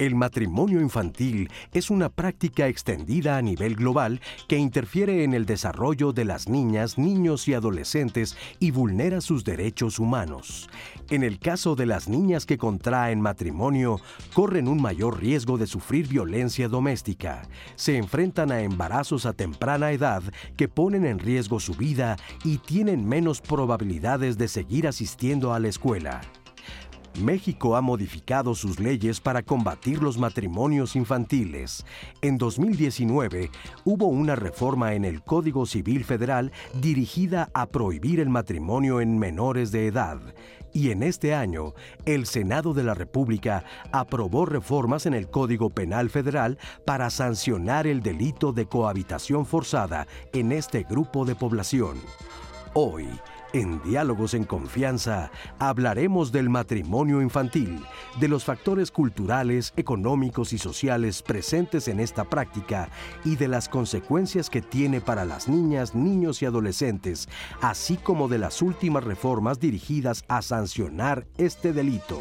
El matrimonio infantil es una práctica extendida a nivel global que interfiere en el desarrollo de las niñas, niños y adolescentes y vulnera sus derechos humanos. En el caso de las niñas que contraen matrimonio, corren un mayor riesgo de sufrir violencia doméstica. Se enfrentan a embarazos a temprana edad que ponen en riesgo su vida y tienen menos probabilidades de seguir asistiendo a la escuela. México ha modificado sus leyes para combatir los matrimonios infantiles. En 2019 hubo una reforma en el Código Civil Federal dirigida a prohibir el matrimonio en menores de edad. Y en este año, el Senado de la República aprobó reformas en el Código Penal Federal para sancionar el delito de cohabitación forzada en este grupo de población. Hoy, en Diálogos en Confianza hablaremos del matrimonio infantil, de los factores culturales, económicos y sociales presentes en esta práctica y de las consecuencias que tiene para las niñas, niños y adolescentes, así como de las últimas reformas dirigidas a sancionar este delito.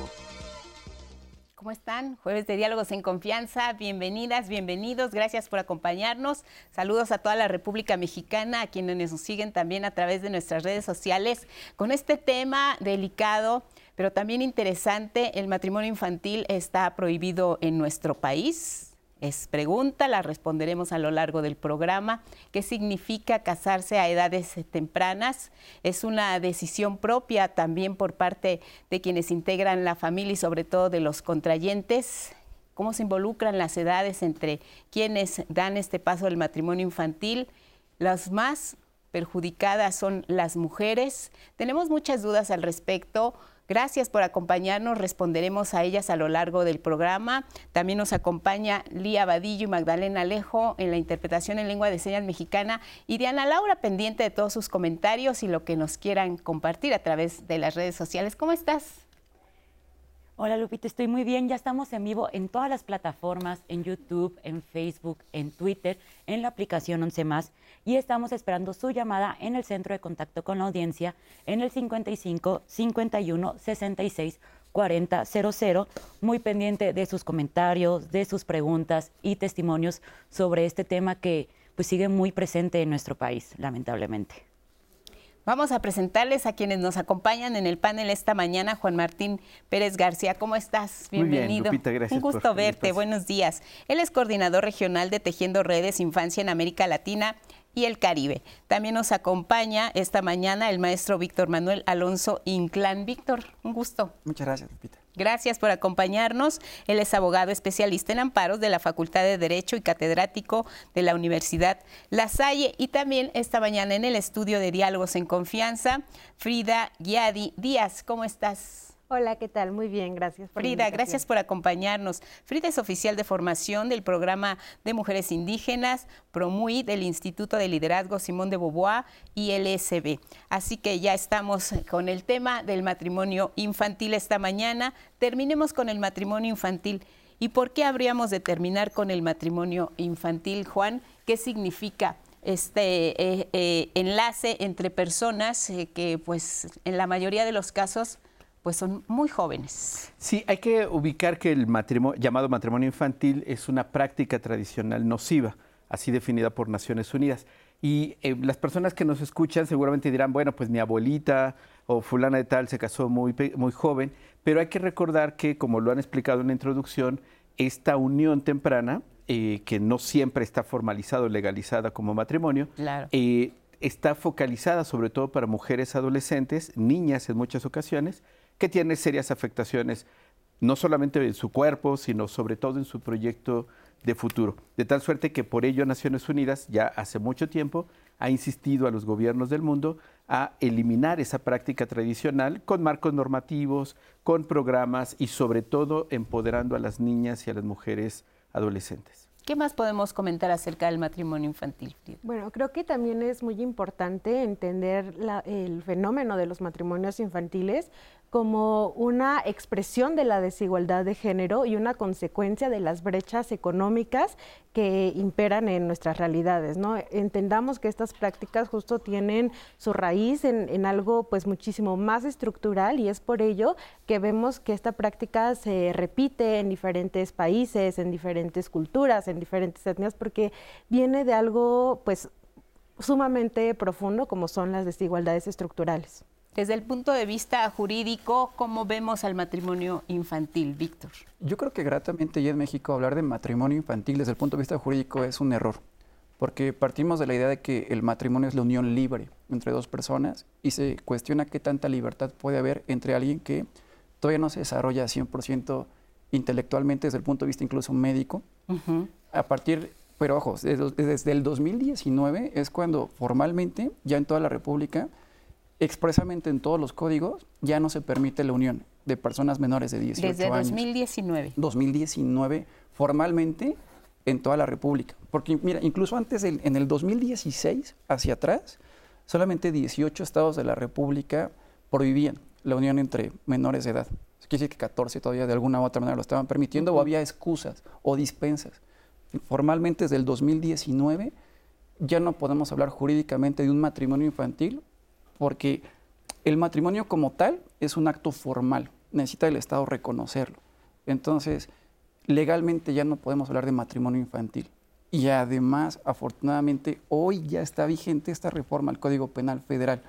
¿Cómo están? Jueves de Diálogos en Confianza. Bienvenidas, bienvenidos. Gracias por acompañarnos. Saludos a toda la República Mexicana, a quienes nos siguen también a través de nuestras redes sociales con este tema delicado, pero también interesante. El matrimonio infantil está prohibido en nuestro país es pregunta, la responderemos a lo largo del programa. ¿Qué significa casarse a edades tempranas? Es una decisión propia también por parte de quienes integran la familia y sobre todo de los contrayentes. ¿Cómo se involucran las edades entre quienes dan este paso del matrimonio infantil? Las más perjudicadas son las mujeres. Tenemos muchas dudas al respecto. Gracias por acompañarnos, responderemos a ellas a lo largo del programa. También nos acompaña Lía Vadillo y Magdalena Alejo en la interpretación en lengua de señas mexicana y Diana Laura pendiente de todos sus comentarios y lo que nos quieran compartir a través de las redes sociales. ¿Cómo estás? Hola Lupita, estoy muy bien. Ya estamos en vivo en todas las plataformas, en YouTube, en Facebook, en Twitter, en la aplicación 11 más y estamos esperando su llamada en el centro de contacto con la audiencia en el 55 51 66 40 00, muy pendiente de sus comentarios, de sus preguntas y testimonios sobre este tema que pues sigue muy presente en nuestro país, lamentablemente. Vamos a presentarles a quienes nos acompañan en el panel esta mañana. Juan Martín Pérez García, ¿cómo estás? Bienvenido. Muy bien, Un gusto verte, buenos días. Él es coordinador regional de Tejiendo Redes Infancia en América Latina y el Caribe. También nos acompaña esta mañana el maestro Víctor Manuel Alonso Inclán. Víctor, un gusto. Muchas gracias, Lupita. Gracias por acompañarnos. Él es abogado especialista en amparos de la Facultad de Derecho y catedrático de la Universidad La Salle. Y también esta mañana en el estudio de Diálogos en Confianza, Frida Guiadi Díaz. ¿Cómo estás? Hola, ¿qué tal? Muy bien, gracias. Por Frida, gracias por acompañarnos. Frida es oficial de formación del programa de mujeres indígenas, PROMUI, del Instituto de Liderazgo Simón de Beauvoir y LSB. Así que ya estamos con el tema del matrimonio infantil esta mañana. Terminemos con el matrimonio infantil. ¿Y por qué habríamos de terminar con el matrimonio infantil, Juan? ¿Qué significa? este eh, eh, enlace entre personas eh, que pues en la mayoría de los casos pues son muy jóvenes. Sí, hay que ubicar que el matrimonio, llamado matrimonio infantil es una práctica tradicional nociva, así definida por Naciones Unidas. Y eh, las personas que nos escuchan seguramente dirán, bueno, pues mi abuelita o fulana de tal se casó muy, muy joven, pero hay que recordar que, como lo han explicado en la introducción, esta unión temprana, eh, que no siempre está formalizada o legalizada como matrimonio, eh, está focalizada sobre todo para mujeres adolescentes, niñas en muchas ocasiones, que tiene serias afectaciones, no solamente en su cuerpo, sino sobre todo en su proyecto de futuro. De tal suerte que por ello Naciones Unidas ya hace mucho tiempo ha insistido a los gobiernos del mundo a eliminar esa práctica tradicional con marcos normativos, con programas y sobre todo empoderando a las niñas y a las mujeres adolescentes. ¿Qué más podemos comentar acerca del matrimonio infantil? Bueno, creo que también es muy importante entender el fenómeno de los matrimonios infantiles como una expresión de la desigualdad de género y una consecuencia de las brechas económicas que imperan en nuestras realidades. ¿no? Entendamos que estas prácticas justo tienen su raíz en, en, algo pues muchísimo más estructural y es por ello que vemos que esta práctica se repite en diferentes países, en diferentes culturas, en diferentes etnias, porque viene de algo pues sumamente profundo como son las desigualdades estructurales. Desde el punto de vista jurídico, ¿cómo vemos al matrimonio infantil, Víctor? Yo creo que gratamente ya en México hablar de matrimonio infantil desde el punto de vista jurídico es un error, porque partimos de la idea de que el matrimonio es la unión libre entre dos personas y se cuestiona qué tanta libertad puede haber entre alguien que todavía no se desarrolla 100% intelectualmente desde el punto de vista incluso médico. A partir, pero ojo, desde el 2019 es cuando formalmente ya en toda la República expresamente en todos los códigos ya no se permite la unión de personas menores de 18 Desde años. Desde 2019. 2019, formalmente en toda la República. Porque, mira, incluso antes, del, en el 2016, hacia atrás, solamente 18 estados de la República prohibían la unión entre menores de edad. Eso quiere decir que 14 todavía de alguna u otra manera lo estaban permitiendo, uh -huh. o había excusas o dispensas. Formalmente, desde el 2019, ya no podemos hablar jurídicamente de un matrimonio infantil porque el matrimonio como tal es un acto formal, necesita el Estado reconocerlo. Entonces, legalmente ya no podemos hablar de matrimonio infantil. Y además, afortunadamente, hoy ya está vigente esta reforma al Código Penal Federal.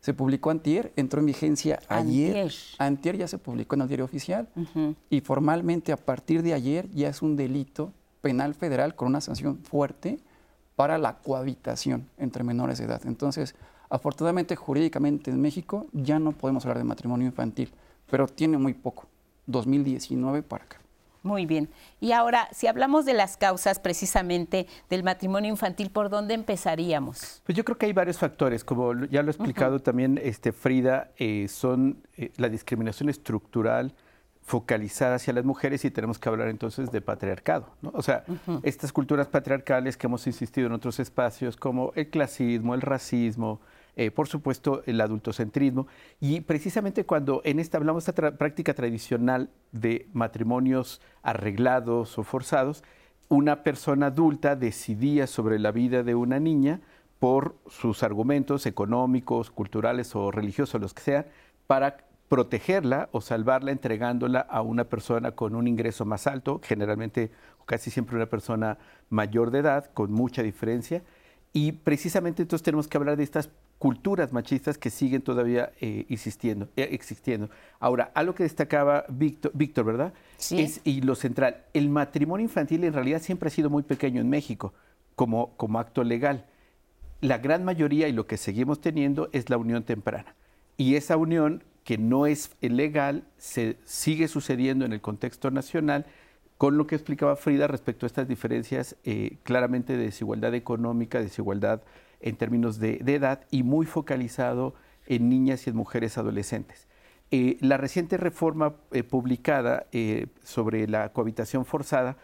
Se publicó antier, entró en vigencia ayer. Antier, antier ya se publicó en el diario oficial. Uh -huh. Y formalmente, a partir de ayer, ya es un delito penal federal con una sanción fuerte para la cohabitación entre menores de edad. Entonces, Afortunadamente, jurídicamente en México ya no podemos hablar de matrimonio infantil, pero tiene muy poco, 2019 para acá. Muy bien. Y ahora, si hablamos de las causas precisamente del matrimonio infantil, ¿por dónde empezaríamos? Pues yo creo que hay varios factores, como ya lo ha explicado uh -huh. también este, Frida, eh, son eh, la discriminación estructural focalizada hacia las mujeres y tenemos que hablar entonces de patriarcado. ¿no? O sea, uh -huh. estas culturas patriarcales que hemos insistido en otros espacios como el clasismo, el racismo, eh, por supuesto, el adultocentrismo. Y precisamente cuando en esta hablamos de esta práctica tradicional de matrimonios arreglados o forzados, una persona adulta decidía sobre la vida de una niña por sus argumentos económicos, culturales o religiosos, los que sean, para protegerla o salvarla entregándola a una persona con un ingreso más alto, generalmente casi siempre una persona mayor de edad, con mucha diferencia. Y precisamente entonces tenemos que hablar de estas culturas machistas que siguen todavía eh, insistiendo, eh, existiendo. Ahora, algo que destacaba Víctor, Víctor ¿verdad? Sí. Es, y lo central, el matrimonio infantil en realidad siempre ha sido muy pequeño en México como, como acto legal. La gran mayoría y lo que seguimos teniendo es la unión temprana. Y esa unión que no es legal se sigue sucediendo en el contexto nacional con lo que explicaba Frida respecto a estas diferencias eh, claramente de desigualdad económica, desigualdad en términos de, edad y muy focalizado en niñas y en mujeres adolescentes. Eh, la reciente reforma eh, publicada sobre la cohabitación forzada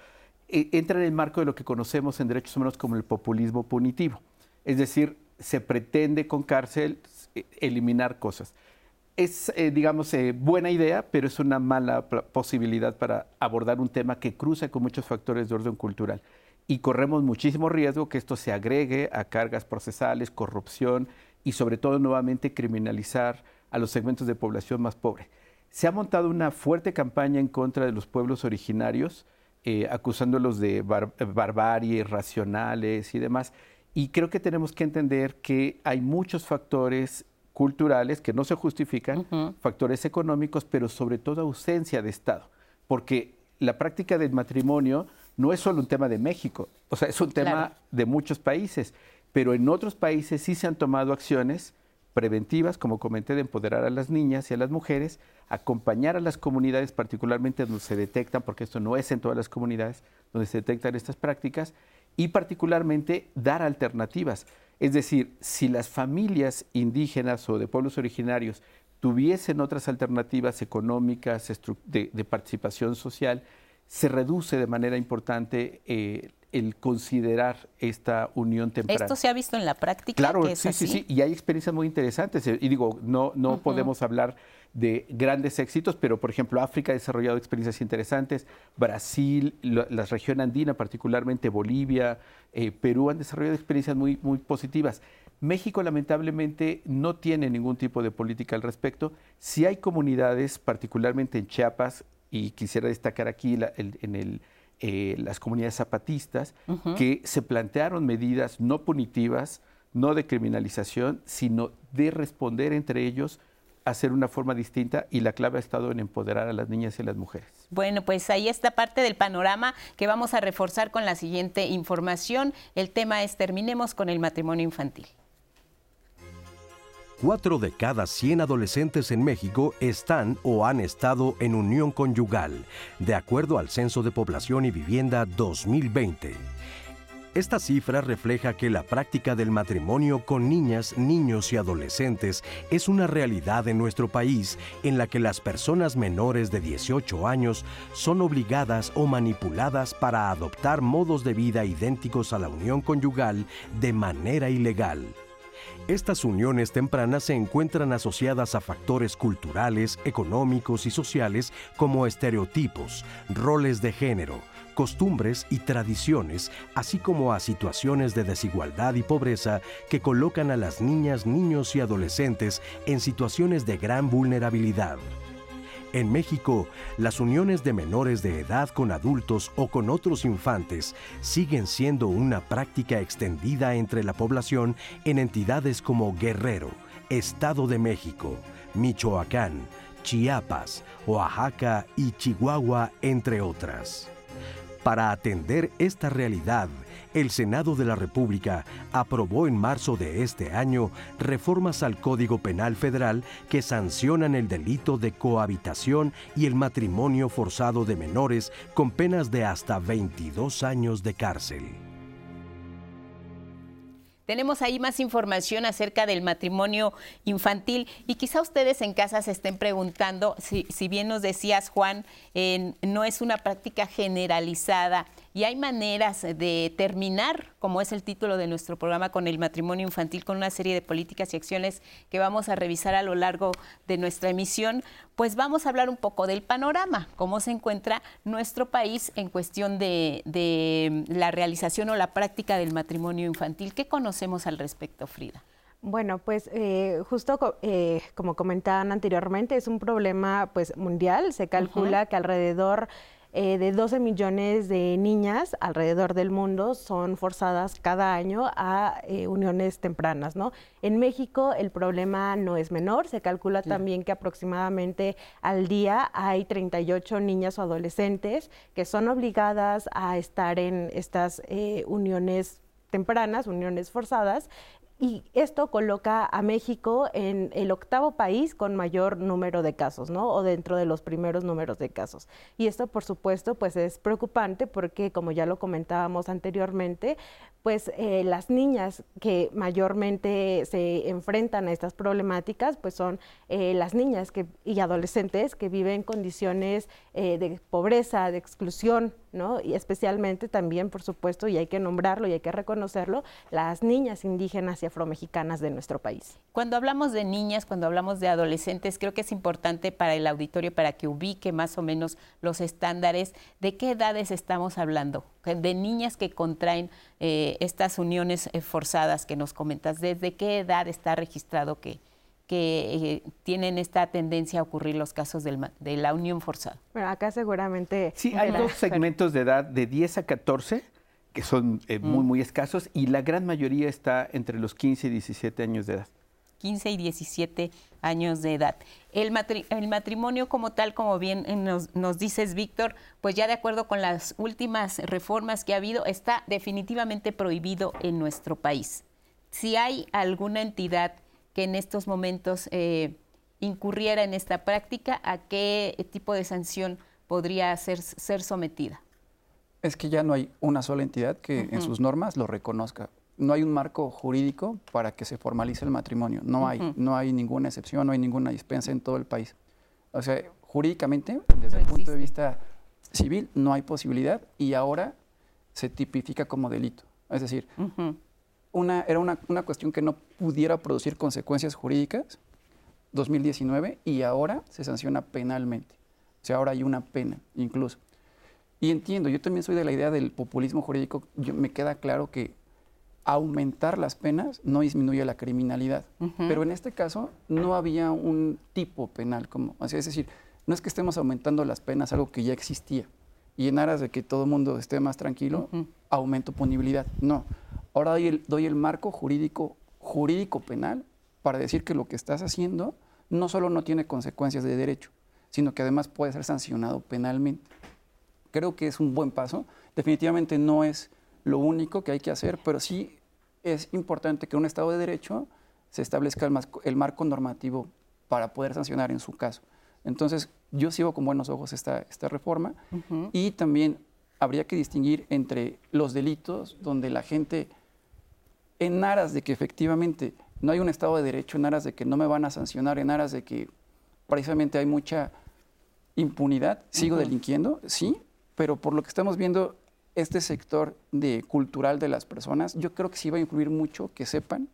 entra en el marco de lo que conocemos en derechos humanos como el populismo punitivo. Es decir, se pretende con cárcel eliminar cosas es, eh, digamos, eh, buena idea, pero es una mala posibilidad para abordar un tema que cruza con muchos factores de orden cultural. Y corremos muchísimo riesgo que esto se agregue a cargas procesales, corrupción y sobre todo nuevamente criminalizar a los segmentos de población más pobres. Se ha montado una fuerte campaña en contra de los pueblos originarios, eh, acusándolos de bar barbarie, racionales y demás. Y creo que tenemos que entender que hay muchos factores culturales que no se justifican, uh -huh. factores económicos, pero sobre todo ausencia de Estado, porque la práctica del matrimonio no es solo un tema de México, o sea, es un tema Claro. de muchos países, pero en otros países sí se han tomado acciones preventivas, como comenté, de empoderar a las niñas y a las mujeres, acompañar a las comunidades, particularmente donde se detectan, porque esto no es en todas las comunidades, donde se detectan estas prácticas, y particularmente dar alternativas. Es decir, si las familias indígenas o de pueblos originarios tuviesen otras alternativas económicas, de participación social, se reduce de manera importante eh, el considerar esta unión temprana. Esto se ha visto en la práctica. Claro, que es sí, así? sí, sí, y hay experiencias muy interesantes. eh, Y digo, no, no podemos hablar de grandes éxitos, pero por ejemplo, África ha desarrollado experiencias interesantes, Brasil, la región andina, particularmente Bolivia, eh, Perú han desarrollado experiencias muy, muy positivas. México lamentablemente no tiene ningún tipo de política al respecto. Sí hay comunidades, particularmente en Chiapas, y quisiera destacar aquí la- el- en el, eh, las comunidades zapatistas, que se plantearon medidas no punitivas, no de criminalización, sino de responder entre ellos, hacer una forma distinta y la clave ha estado en empoderar a las niñas y las mujeres. Bueno, pues ahí está parte del panorama que vamos a reforzar con la siguiente información. El tema es terminemos con el matrimonio infantil. Cuatro de cada 100 adolescentes en México están o han estado en unión conyugal, de acuerdo al Censo de Población y Vivienda 2020. Esta cifra refleja que la práctica del matrimonio con niñas, niños y adolescentes es una realidad en nuestro país en la que las personas menores de 18 años son obligadas o manipuladas para adoptar modos de vida idénticos a la unión conyugal de manera ilegal. Estas uniones tempranas se encuentran asociadas a factores culturales, económicos y sociales como estereotipos, roles de género, costumbres y tradiciones, así como a situaciones de desigualdad y pobreza que colocan a las niñas, niños y adolescentes en situaciones de gran vulnerabilidad. En México, las uniones de menores de edad con adultos o con otros infantes siguen siendo una práctica extendida entre la población en entidades como Guerrero, Estado de México, Michoacán, Chiapas, Oaxaca y Chihuahua, entre otras. Para atender esta realidad, el Senado de la República aprobó en marzo de este año reformas al Código Penal Federal que sancionan el delito de cohabitación y el matrimonio forzado de menores con penas de hasta 22 años de cárcel. Tenemos ahí más información acerca del matrimonio infantil y quizá ustedes en casa se estén preguntando, si, si bien nos decías Juan, en- no es una práctica generalizada y hay maneras de terminar, como es el título de nuestro programa, con el matrimonio infantil, con una serie de políticas y acciones que vamos a revisar a lo largo de nuestra emisión, pues vamos a hablar un poco del panorama, cómo se encuentra nuestro país en cuestión de, de la realización o la práctica del matrimonio infantil. ¿Qué conocemos al respecto, Frida? Bueno, pues eh, justo eh, como comentaban anteriormente, es un problema pues mundial. Se calcula que alrededor eh, de 12 millones de niñas alrededor del mundo son forzadas cada año a eh, uniones tempranas, ¿no? En México el problema no es menor. Se calcula también que aproximadamente al día hay 38 niñas o adolescentes que son obligadas a estar en estas eh, uniones tempranas, uniones forzadas, y esto coloca a México en el octavo país con mayor número de casos, ¿no? O dentro de los primeros números de casos. Y esto, por supuesto, pues es preocupante porque, como ya lo comentábamos anteriormente, pues eh, las niñas que mayormente se enfrentan a estas problemáticas, pues son eh, las niñas que, y adolescentes que viven condiciones eh, de pobreza, de exclusión, ¿no? Y especialmente también, por supuesto, y hay que nombrarlo y hay que reconocerlo, las niñas indígenas y afromexicanas de nuestro país. Cuando hablamos de niñas, cuando hablamos de adolescentes, creo que es importante para el auditorio, para que ubique más o menos los estándares, de qué edades estamos hablando, de niñas que contraen eh, estas uniones eh, forzadas que nos comentas, desde qué edad está registrado que, que eh, tienen esta tendencia a ocurrir los casos del ma- de la unión forzada. Bueno, acá seguramente... Sí, hay dos segmentos de edad de 10 a 14 que son eh, muy, muy escasos y la gran mayoría está entre los 15 y 17 años de edad. 15 y 17 años de edad. El, matri- el matrimonio como tal, como bien eh, nos, nos dices, Víctor, pues ya de acuerdo con las últimas reformas que ha habido, está definitivamente prohibido en nuestro país. Si hay alguna entidad que en estos momentos eh, incurriera en esta práctica, ¿a qué tipo de sanción podría ser, ser sometida? Es que ya no hay una sola entidad que en sus normas lo reconozca. No hay un marco jurídico para que se formalice el matrimonio. No hay, no hay ninguna excepción, no hay ninguna dispensa en todo el país. O sea, jurídicamente, desde No el punto de vista civil, no hay posibilidad y ahora se tipifica como delito. Es decir, una, era una, una, cuestión que no pudiera producir consecuencias jurídicas, 2019, y ahora se sanciona penalmente. O sea, ahora hay una pena incluso. Y entiendo, yo también soy de la idea del populismo jurídico, yo, me queda claro que aumentar las penas no disminuye la criminalidad. Pero en este caso no había un tipo penal, como, es decir, no es que estemos aumentando las penas, algo que ya existía. Y en aras de que todo el mundo esté más tranquilo, aumento punibilidad. No. Ahora doy el, doy el marco jurídico, jurídico penal para decir que lo que estás haciendo no solo no tiene consecuencias de derecho, sino que además puede ser sancionado penalmente creo que es un buen paso. Definitivamente no es lo único que hay que hacer, pero sí es importante que en un Estado de Derecho se establezca el, marco normativo para poder sancionar en su caso. Entonces, yo sigo con buenos ojos esta, esta reforma y también habría que distinguir entre los delitos donde la gente, en aras de que efectivamente no hay un Estado de Derecho, en aras de que no me van a sancionar, en aras de que precisamente hay mucha impunidad, sigo delinquiendo, sí, pero por lo que estamos viendo, este sector de cultural de las personas, yo creo que sí va a influir mucho que sepan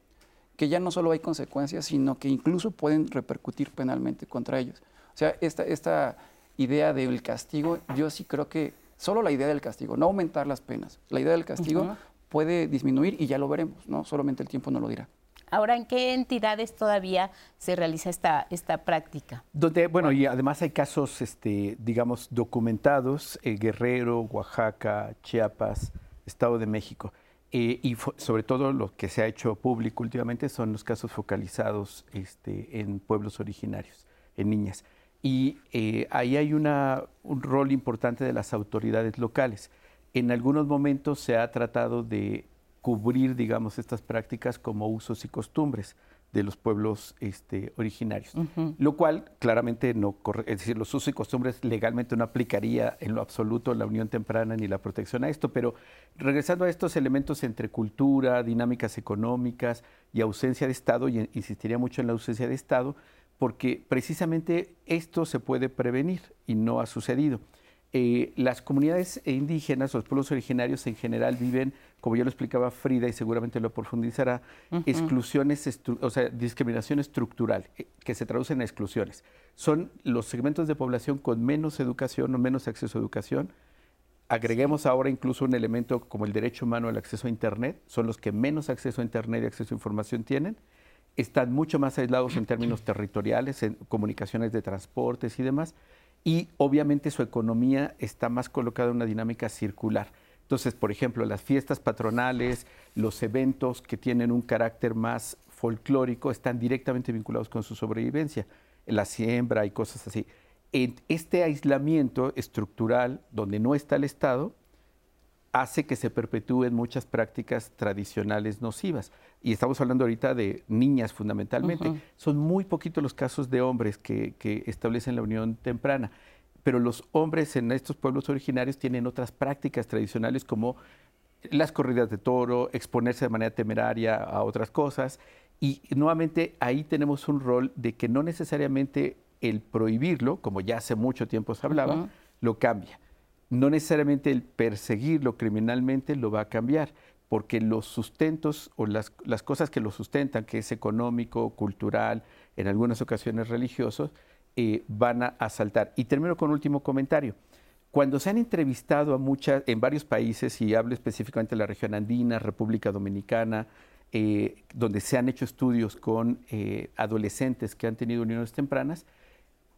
que ya no solo hay consecuencias, sino que incluso pueden repercutir penalmente contra ellos. O sea, esta, esta idea del castigo, yo sí creo que solo la idea del castigo, no aumentar las penas, la idea del castigo puede disminuir y ya lo veremos, ¿no? Solamente el tiempo no lo dirá. Ahora, ¿en qué entidades todavía se realiza esta, esta práctica? Donde, bueno, y además hay casos, este, digamos, documentados, eh, Guerrero, Oaxaca, Chiapas, Estado de México. Eh, y sobre todo lo que se ha hecho público últimamente son los casos focalizados este, en pueblos originarios, en niñas. Y eh, ahí hay una, un rol importante de las autoridades locales. En algunos momentos se ha tratado de cubrir, digamos, estas prácticas como usos y costumbres de los pueblos este, originarios, lo cual claramente no corre, es decir, los usos y costumbres legalmente no aplicaría en lo absoluto la unión temprana ni la protección a esto, pero regresando a estos elementos entre cultura, dinámicas económicas y ausencia de Estado, y insistiría mucho en la ausencia de Estado, porque precisamente esto se puede prevenir y no ha sucedido. Eh, las comunidades indígenas, los pueblos originarios en general viven, como ya lo explicaba Frida y seguramente lo profundizará, exclusiones, o sea, discriminación estructural, eh, que se traduce en exclusiones. Son los segmentos de población con menos educación o menos acceso a educación. Agreguemos ahora incluso un elemento como el derecho humano al acceso a Internet, son los que menos acceso a Internet y acceso a información tienen. Están mucho más aislados en términos territoriales, en comunicaciones de transportes y demás y obviamente su economía está más colocada en una dinámica circular. Entonces, por ejemplo, las fiestas patronales, los eventos que tienen un carácter más folclórico están directamente vinculados con su sobrevivencia, la siembra y cosas así. En este aislamiento estructural donde no está el Estado hace que se perpetúen muchas prácticas tradicionales nocivas. Y estamos hablando ahorita de niñas fundamentalmente. Son muy poquitos los casos de hombres que, establecen la unión temprana. Pero los hombres en estos pueblos originarios tienen otras prácticas tradicionales como las corridas de toro, exponerse de manera temeraria a otras cosas. Y nuevamente ahí tenemos un rol de que no necesariamente el prohibirlo, como ya hace mucho tiempo se hablaba, lo cambia no necesariamente el perseguirlo criminalmente lo va a cambiar, porque los sustentos o las, cosas que lo sustentan, que es económico, cultural, en algunas ocasiones religiosos, eh, van a, saltar. Y termino con un último comentario. Cuando se han entrevistado a muchas, en varios países, y hablo específicamente de la región andina, República Dominicana, eh, donde se han hecho estudios con eh, adolescentes que han tenido uniones tempranas,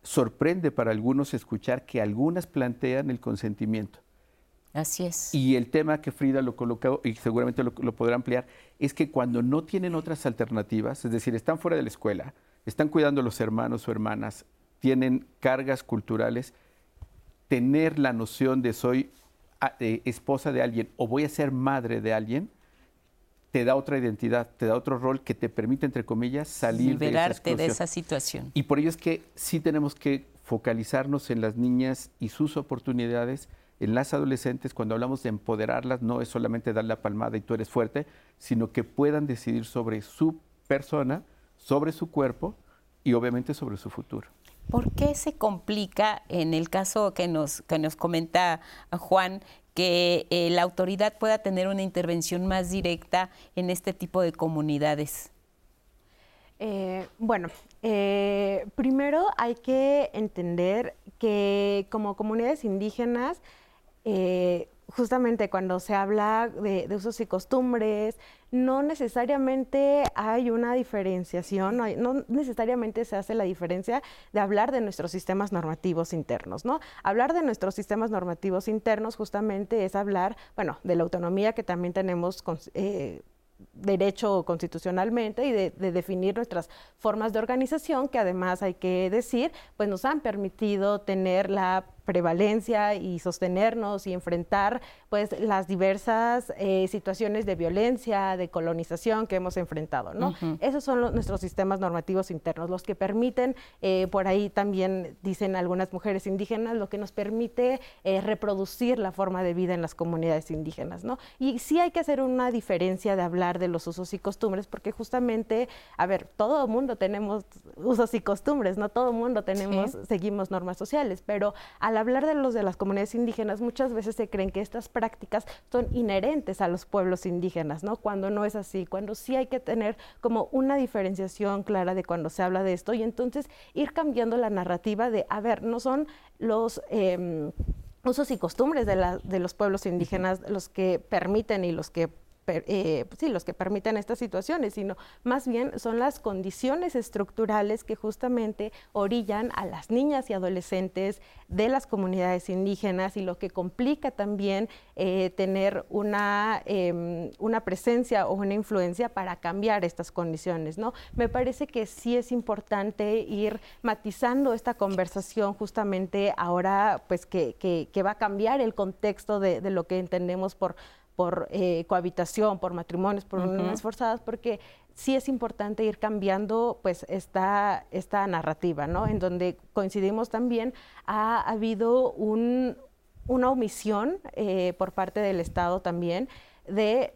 sorprende para algunos escuchar que algunas plantean el consentimiento. Así es. Y el tema que Frida lo colocó, y seguramente lo, podrá ampliar, es que cuando no tienen otras alternativas, es decir, están fuera de la escuela, están cuidando a los hermanos o hermanas, tienen cargas culturales, tener la noción de soy ah, eh, esposa de alguien o voy a ser madre de alguien, te da otra identidad, te da otro rol que te permite, entre comillas, salir de esa, de esa situación. Y por ello es que sí tenemos que focalizarnos en las niñas y sus oportunidades, en las adolescentes, cuando hablamos de empoderarlas, no es solamente dar la palmada y tú eres fuerte, sino que puedan decidir sobre su persona, sobre su cuerpo y obviamente sobre su futuro. ¿Por qué se complica en el caso que nos, que nos comenta Juan que eh, la autoridad pueda tener una intervención más directa en este tipo de comunidades? Eh, bueno, eh, primero hay que entender que como comunidades indígenas, justamente cuando se habla de, usos y costumbres, no necesariamente hay una diferenciación, no, necesariamente se hace la diferencia de hablar de nuestros sistemas normativos internos, ¿no? Hablar de nuestros sistemas normativos internos justamente es hablar, bueno, de la autonomía que también tenemos eh, derecho constitucionalmente y de, definir nuestras formas de organización, que además hay que decir, pues nos han permitido tener la prevalencia y sostenernos y enfrentar pues las diversas eh, situaciones de violencia, de colonización que hemos enfrentado, ¿no? Esos son nuestros sistemas normativos internos, los que permiten, eh, por ahí también dicen algunas mujeres indígenas, lo que nos permite eh, reproducir la forma de vida en las comunidades indígenas, ¿no? Y sí hay que hacer una diferencia de hablar de los usos y costumbres, porque justamente, a ver, todo mundo tenemos usos y costumbres, no todo el mundo tenemos, seguimos normas sociales, pero a la hablar de los de las comunidades indígenas, muchas veces se creen que estas prácticas son inherentes a los pueblos indígenas, ¿no? Cuando no es así, cuando sí hay que tener como una diferenciación clara de cuando se habla de esto y entonces ir cambiando la narrativa de, a ver, no son los... Em, usos y costumbres de, la, de los pueblos indígenas los que permiten y los que eh, sí, los que permiten estas situaciones, sino más bien son las condiciones estructurales que justamente orillan a las niñas y adolescentes de las comunidades indígenas y lo que complica también eh, tener una, em, una presencia o una influencia para cambiar estas condiciones. ¿no? Me parece que sí es importante ir matizando esta conversación justamente ahora pues que, que, va a cambiar el contexto de lo que entendemos por por eh, cohabitación, por matrimonios, por uniones forzadas, porque sí es importante ir cambiando pues esta, esta narrativa, ¿no? En donde coincidimos también, ha, habido una omisión eh, por parte del Estado también de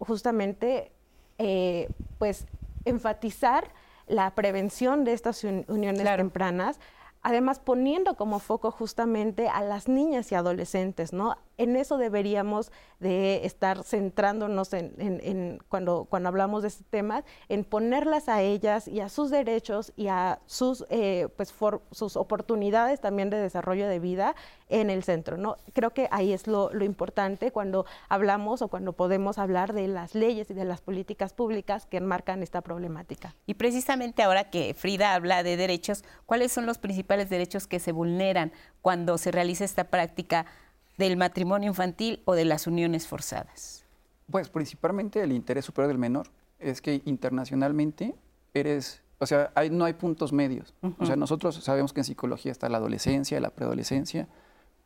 justamente eh, pues enfatizar la prevención de estas uniones tempranas, además poniendo como foco justamente a las niñas y adolescentes, ¿no? En eso deberíamos de estar centrándonos en, cuando, cuando hablamos de este tema, en ponerlas a ellas y a sus derechos y a sus, eh, pues sus oportunidades también de desarrollo de vida en el centro. ¿no? Creo que ahí es lo, lo importante cuando hablamos o cuando podemos hablar de las leyes y de las políticas públicas que enmarcan esta problemática. Y precisamente ahora que Frida habla de derechos, ¿cuáles son los principales derechos que se vulneran cuando se realiza esta práctica? Del matrimonio infantil o de las uniones forzadas? Pues principalmente el interés superior del menor. Es que internacionalmente eres, o sea, no hay puntos medios. O sea, nosotros sabemos que en psicología está la adolescencia, la preadolescencia,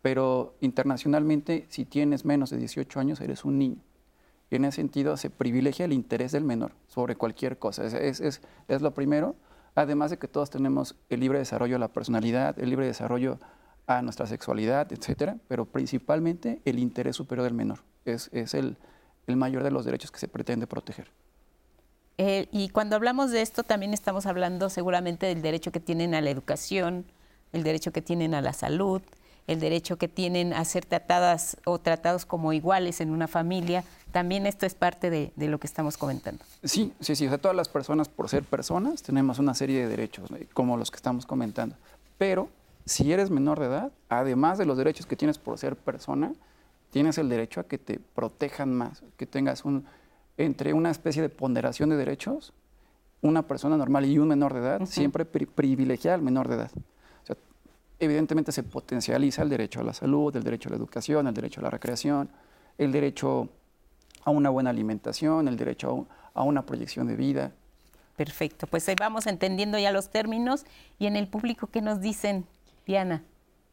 pero internacionalmente si tienes menos de 18 años eres un niño. Y en ese sentido se privilegia el interés del menor sobre cualquier cosa. Es, es, es lo primero, además de que todos tenemos el libre desarrollo de la personalidad, el libre desarrollo a nuestra sexualidad, etcétera, pero principalmente el interés superior del menor. Es, el, mayor de los derechos que se pretende proteger. Eh, y cuando hablamos de esto, también estamos hablando seguramente del derecho que tienen a la educación, el derecho que tienen a la salud, el derecho que tienen a ser tratadas o tratados como iguales en una familia. También esto es parte de, lo que estamos comentando. Sí, sí, sí. O sea, todas las personas, por ser personas, tenemos una serie de derechos, como los que estamos comentando. Pero si eres menor de edad, además de los derechos que tienes por ser persona, tienes el derecho a que te protejan más, que tengas un, entre una especie de ponderación de derechos, una persona normal y un menor de edad, siempre privilegia al menor de edad. evidentemente se potencializa el derecho a la salud, el derecho a la educación, el derecho a la recreación, el derecho a una buena alimentación, el derecho a, a una proyección de vida. Perfecto, pues ahí vamos entendiendo ya los términos y en el público qué nos dicen Diana.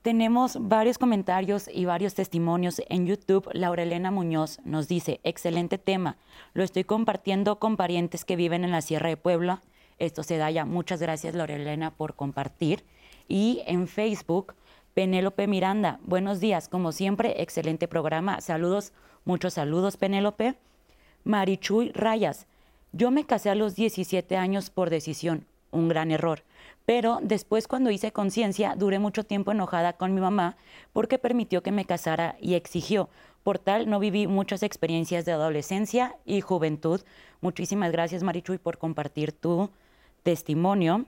Tenemos varios comentarios y varios testimonios en YouTube. Laura Elena Muñoz nos dice, excelente tema, lo estoy compartiendo con parientes que viven en la Sierra de Puebla. Esto se da ya. Muchas gracias, Laura Elena, por compartir. Y en Facebook, Penélope Miranda, buenos días, como siempre, excelente programa. Saludos, muchos saludos, Penélope. Marichuy Rayas, yo me casé a los 17 años por decisión, un gran error. Pero después cuando hice conciencia, duré mucho tiempo enojada con mi mamá porque permitió que me casara y exigió, portal no viví muchas experiencias de adolescencia y juventud. Muchísimas gracias, Marichuy, por compartir tu testimonio.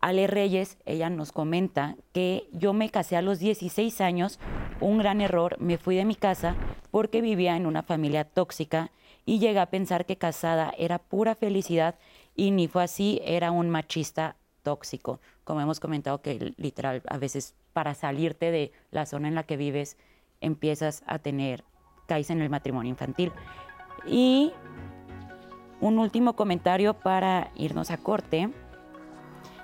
Ale Reyes, ella nos comenta que yo me casé a los 16 años, un gran error, me fui de mi casa porque vivía en una familia tóxica y llegué a pensar que casada era pura felicidad y ni fue así, era un machista tóxico. Como hemos comentado que literal a veces para salirte de la zona en la que vives empiezas a tener, caes en el matrimonio infantil. Y un último comentario para irnos a corte.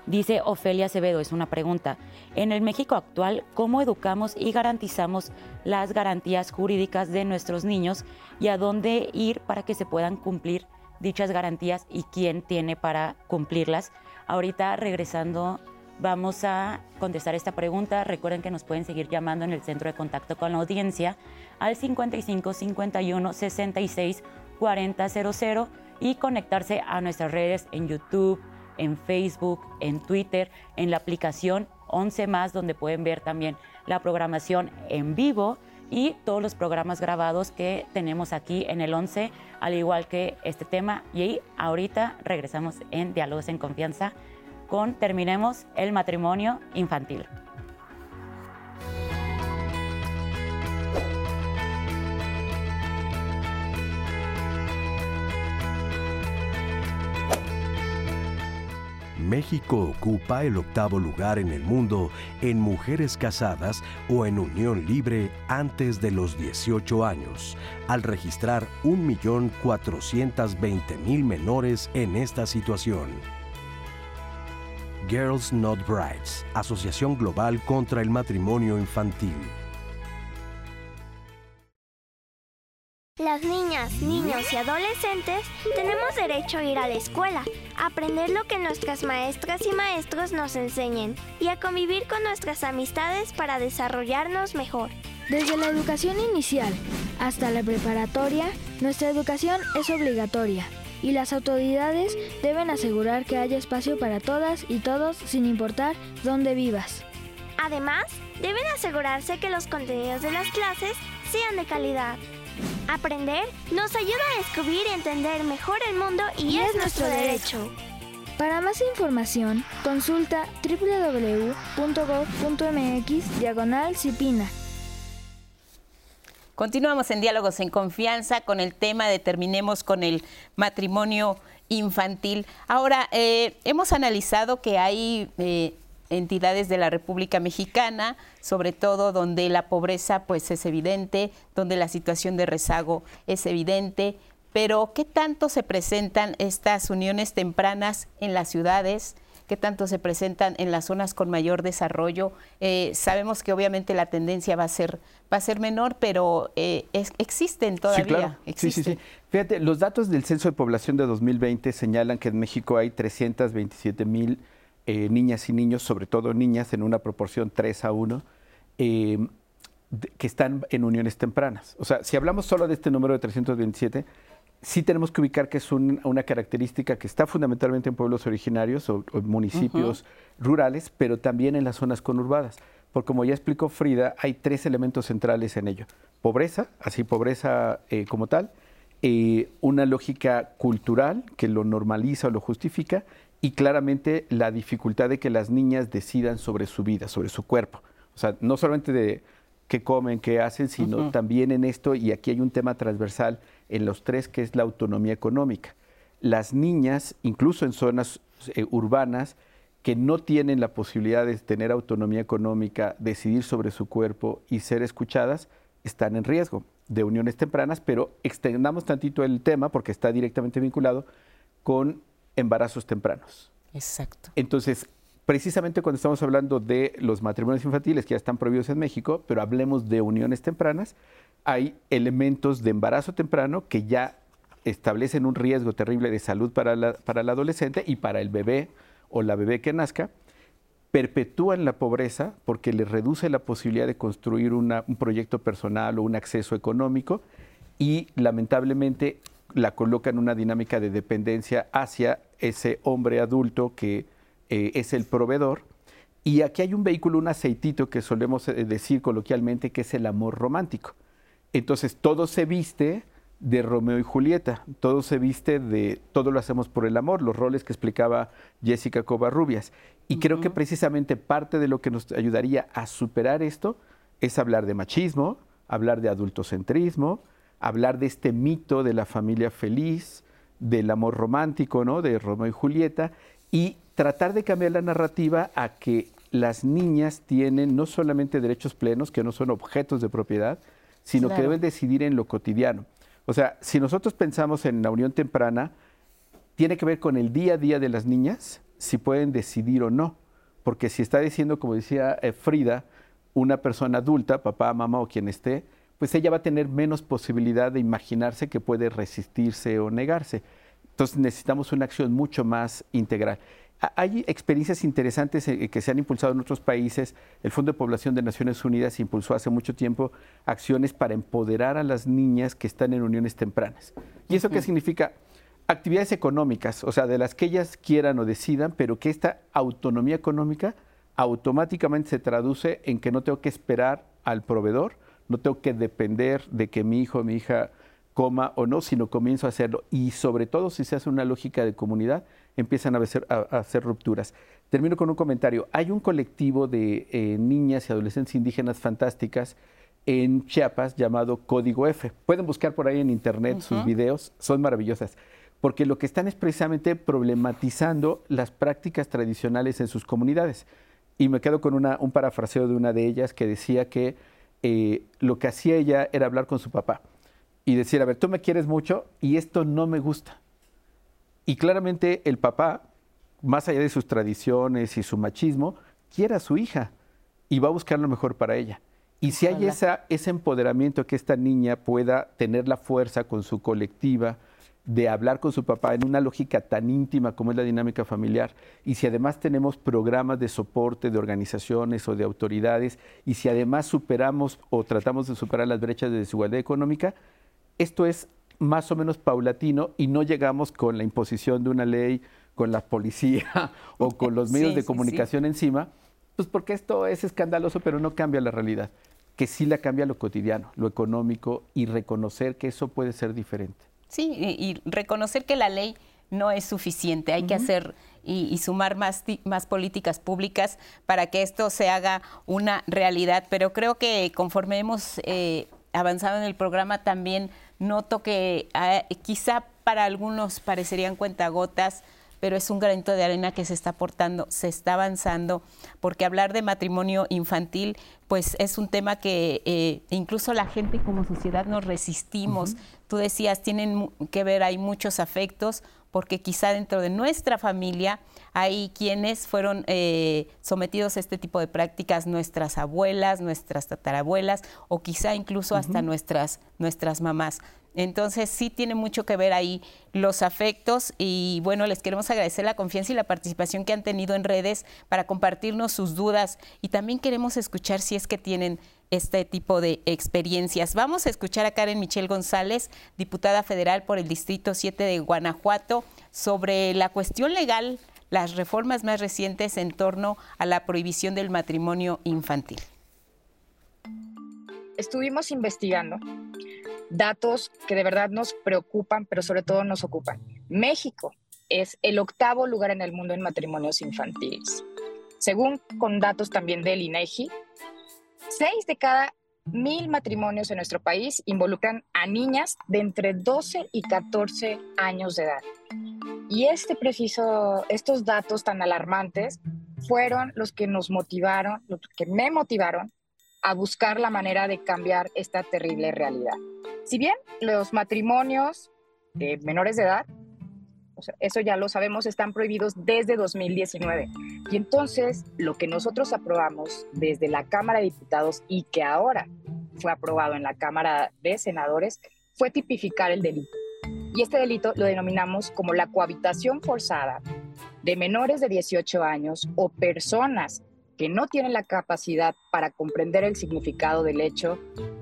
Dice Ofelia Acevedo, es una pregunta. En el México actual, ¿cómo educamos y garantizamos las garantías jurídicas de nuestros niños y a dónde ir para que se puedan cumplir dichas garantías y quién tiene para cumplirlas? Ahorita regresando vamos a contestar esta pregunta. Recuerden que nos pueden seguir llamando en el centro de contacto con la audiencia al 55 51 66 40 00 y conectarse a nuestras redes en YouTube, en Facebook, en Twitter, en la aplicación 11 más, donde pueden ver también la programación en vivo y todos los programas grabados que tenemos aquí en el 11, al igual que este tema. Y ahorita regresamos en Diálogos en Confianza con Terminemos el matrimonio infantil. México ocupa el octavo lugar en el mundo en mujeres casadas o en unión libre antes de los 18 años, al registrar 1.420.000 menores en esta situación. Girls Not Brides, Asociación Global contra el Matrimonio Infantil. Las niñas, niños y adolescentes tenemos derecho a ir a la escuela, a aprender lo que nuestras maestras y maestros nos enseñen y a convivir con nuestras amistades para desarrollarnos mejor. Desde la educación inicial hasta la preparatoria, nuestra educación es obligatoria y las autoridades deben asegurar que haya espacio para todas y todos sin importar dónde vivas. Además, deben asegurarse que los contenidos de las clases sean de calidad. Aprender nos ayuda a descubrir y entender mejor el mundo y, es, nuestro derecho. Para más información, consulta www.gov.mx diagonal Cipina. Continuamos en Diálogos en Confianza con el tema de terminemos con el matrimonio infantil. Ahora, eh, hemos analizado que hay eh, entidades de la República Mexicana, sobre todo donde la pobreza pues es evidente, donde la situación de rezago es evidente, pero ¿qué tanto se presentan estas uniones tempranas en las ciudades? ¿Qué tanto se presentan en las zonas con mayor desarrollo? Eh, sabemos que obviamente la tendencia va a ser, va a ser menor, pero eh, existen todavía. Sí, sí, sí. Fíjate, los datos del Censo de Población de 2020 señalan que en México hay 327 mil eh, niñas y niños, sobre todo niñas, en una proporción 3 a 1, eh, que están en uniones tempranas. O sea, si hablamos solo de este número de 327, sí tenemos que ubicar que es una característica que está fundamentalmente en pueblos originarios o, municipios rurales, pero también en las zonas conurbadas. Porque como ya explicó Frida, hay tres elementos centrales en ello. Pobreza, así pobreza eh, como tal, una lógica cultural que lo normaliza o lo justifica, y claramente la dificultad de que las niñas decidan sobre su vida, sobre su cuerpo. O sea, no solamente de qué comen, qué hacen, sino también en esto, y aquí hay un tema transversal en los tres, que es la autonomía económica. Las niñas, incluso en zonas eh, urbanas, que no tienen la posibilidad de tener autonomía económica, decidir sobre su cuerpo y ser escuchadas, están en riesgo de uniones tempranas, pero extendamos tantito el tema porque está directamente vinculado con embarazos tempranos. Exacto. Entonces, precisamente cuando estamos hablando de los matrimonios infantiles que ya están prohibidos en México, pero hablemos de uniones tempranas, hay elementos de embarazo temprano que ya establecen un riesgo terrible de salud para la, para el adolescente y para el bebé o la bebé que nazca, perpetúan la pobreza porque le reduce la posibilidad de construir un proyecto personal o un acceso económico y lamentablemente la coloca en una dinámica de dependencia hacia ese hombre adulto que eh, es el proveedor. Y aquí hay un vehículo, un aceitito que solemos eh, decir coloquialmente que es el amor romántico. Entonces todo se viste de Romeo y Julieta, todo se viste de todo lo hacemos por el amor, los roles que explicaba Jessica Covarrubias. Y creo que precisamente parte de lo que nos ayudaría a superar esto es hablar de machismo, hablar de adultocentrismo, hablar de este mito de la familia feliz, del amor romántico, ¿no? De Romeo y Julieta, y tratar de cambiar la narrativa a que las niñas tienen no solamente derechos plenos, que no son objetos de propiedad, sino que deben decidir en lo cotidiano. O sea, si nosotros pensamos en la unión temprana, tiene que ver con el día a día de las niñas, si pueden decidir o no. Porque si está diciendo, como decía eh, Frida, una persona adulta, papá, mamá o quien esté, pues ella va a tener menos posibilidad de imaginarse que puede resistirse o negarse. Entonces necesitamos una acción mucho más integral. Hay experiencias interesantes eh, que se han impulsado en otros países. El Fondo de Población de Naciones Unidas impulsó hace mucho tiempo acciones para empoderar a las niñas que están en uniones tempranas. ¿Y eso qué significa? Actividades económicas, o sea, de las que ellas quieran o decidan, pero que esta autonomía económica automáticamente se traduce en que no tengo que esperar al proveedor, no tengo que depender de que mi hijo o mi hija coma o no, sino comienzo a hacerlo. Y sobre todo si se hace una lógica de comunidad, empiezan a hacer, a, hacer rupturas. Termino con un comentario. Hay un colectivo de eh, niñas y adolescentes indígenas fantásticas en Chiapas llamado Código F. Pueden buscar por ahí en internet sus videos, son maravillosas, porque lo que están es precisamente problematizando las prácticas tradicionales en sus comunidades. Y me quedo con una, un parafraseo de una de ellas que decía que eh, lo que hacía ella era hablar con su papá y decir, a ver, tú me quieres mucho y esto no me gusta. Y claramente el papá, más allá de sus tradiciones y su machismo, quiere a su hija y va a buscar lo mejor para ella. Y si hay esa, ese empoderamiento que esta niña pueda tener la fuerza con su colectiva, de hablar con su papá en una lógica tan íntima como es la dinámica familiar, y si además tenemos programas de soporte de organizaciones o de autoridades, y si además superamos o tratamos de superar las brechas de desigualdad económica, esto es más o menos paulatino y no llegamos con la imposición de una ley, con la policía o con los medios de comunicación encima, pues porque esto es escandaloso, pero no cambia la realidad, que sí la cambia lo cotidiano, lo económico y reconocer que eso puede ser diferente. Sí, y, reconocer que la ley no es suficiente, hay que hacer y, sumar más, más políticas públicas para que esto se haga una realidad. Pero creo que conforme hemos eh, avanzado en el programa también noto que ah, quizá para algunos parecerían cuentagotas, pero es un granito de arena que se está aportando, se está avanzando, porque hablar de matrimonio infantil, pues es un tema que eh, incluso la gente como sociedad nos resistimos. Tú decías, tienen que ver, hay muchos afectos, porque quizá dentro de nuestra familia hay quienes fueron eh, sometidos a este tipo de prácticas, nuestras abuelas, nuestras tatarabuelas, o quizá incluso hasta nuestras, nuestras mamás. Entonces sí tiene mucho que ver ahí los afectos y bueno, les queremos agradecer la confianza y la participación que han tenido en redes para compartirnos sus dudas y también queremos escuchar si es que tienen este tipo de experiencias. Vamos a escuchar a Karen Michelle González, diputada federal por el Distrito 7 de Guanajuato, sobre la cuestión legal, las reformas más recientes en torno a la prohibición del matrimonio infantil. Estuvimos investigando datos que de verdad nos preocupan, pero sobre todo nos ocupan. México es el octavo lugar en el mundo en matrimonios infantiles. Según con datos también del INEGI, seis de cada mil matrimonios en nuestro país involucran a niñas de entre 12 y 14 años de edad. Y este preciso, estos datos tan alarmantes fueron los que nos motivaron, los que me motivaron a buscar la manera de cambiar esta terrible realidad. Si bien los matrimonios de menores de edad, eso ya lo sabemos, están prohibidos desde 2019. Y entonces lo que nosotros aprobamos desde la Cámara de Diputados y que ahora fue aprobado en la Cámara de Senadores fue tipificar el delito. Y este delito lo denominamos como la cohabitación forzada de menores de 18 años o personas que no tienen la capacidad para comprender el significado del hecho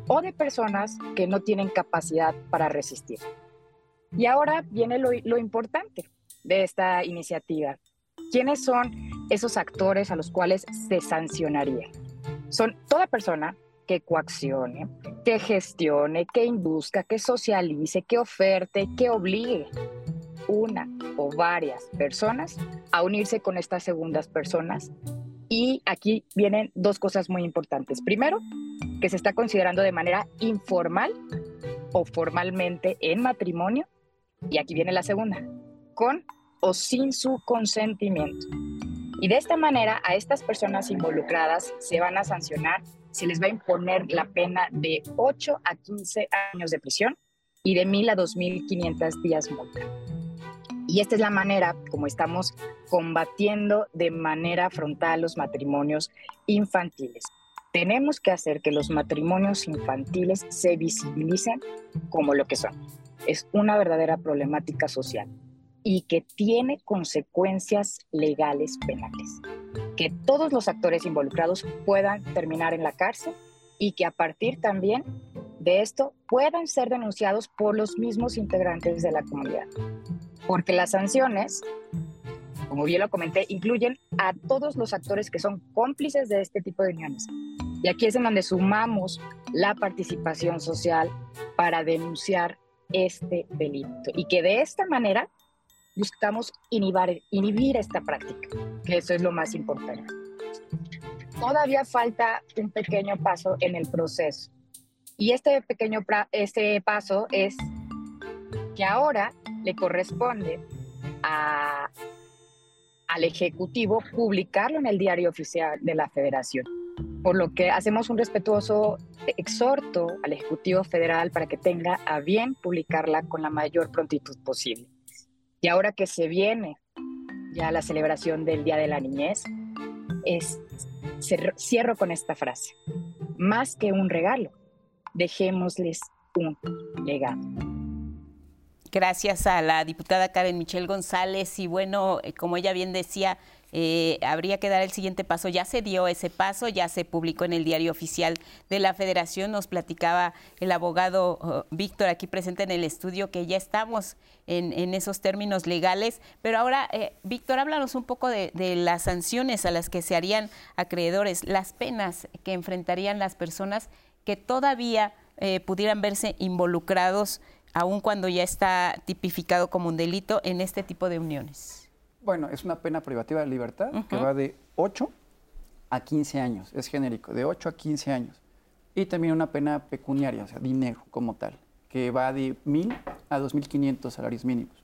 o de personas que no tienen capacidad para resistir. Y ahora viene lo, importante de esta iniciativa. ¿Quiénes son esos actores a los cuales se sancionaría? Son toda persona que coaccione, que gestione, que induzca, que socialice, que oferte, que obligue una o varias personas a unirse con estas segundas personas. Y aquí vienen dos cosas muy importantes. Primero, que se está considerando de manera informal o formalmente en matrimonio. Y aquí viene la segunda, con o sin su consentimiento. Y de esta manera a estas personas involucradas se van a sancionar, se les va a imponer la pena de 8 a 15 años de prisión y de 1.000 a 2.500 días multa. Y esta es la manera como estamos combatiendo de manera frontal los matrimonios infantiles. Tenemos que hacer que los matrimonios infantiles se visibilicen como lo que son. Es una verdadera problemática social y que tiene consecuencias legales penales. Que todos los actores involucrados puedan terminar en la cárcel y que a partir también de esto puedan ser denunciados por los mismos integrantes de la comunidad porque las sanciones, como bien lo comenté, incluyen a todos los actores que son cómplices de este tipo de uniones. Y aquí es en donde sumamos la participación social para denunciar este delito y que de esta manera buscamos inhibir, inhibir esta práctica, que eso es lo más importante. Todavía falta un pequeño paso en el proceso y este pequeño este paso es que ahora le corresponde a, al Ejecutivo publicarlo en el diario oficial de la Federación. Por lo que hacemos un respetuoso exhorto al Ejecutivo Federal para que tenga a bien publicarla con la mayor prontitud posible. Y ahora que se viene ya la celebración del Día de la Niñez, es, cierro con esta frase. Más que un regalo, dejémosles un legado. Gracias a la diputada Karen Michelle González y bueno, eh, como ella bien decía, eh, habría que dar el siguiente paso. Ya se dio ese paso, ya se publicó en el diario oficial de la Federación. Nos platicaba el abogado oh, Víctor aquí presente en el estudio que ya estamos en, esos términos legales. Pero ahora, eh, Víctor, háblanos un poco de, las sanciones a las que se harían acreedores, las penas que enfrentarían las personas que todavía pudieran verse involucrados aun cuando ya está tipificado como un delito en este tipo de uniones? Bueno, es una pena privativa de libertad que va de 8 a 15 años, es genérico, de 8 a 15 años. Y también una pena pecuniaria, o sea, dinero como tal, que va de 1.000 a 2.500 salarios mínimos.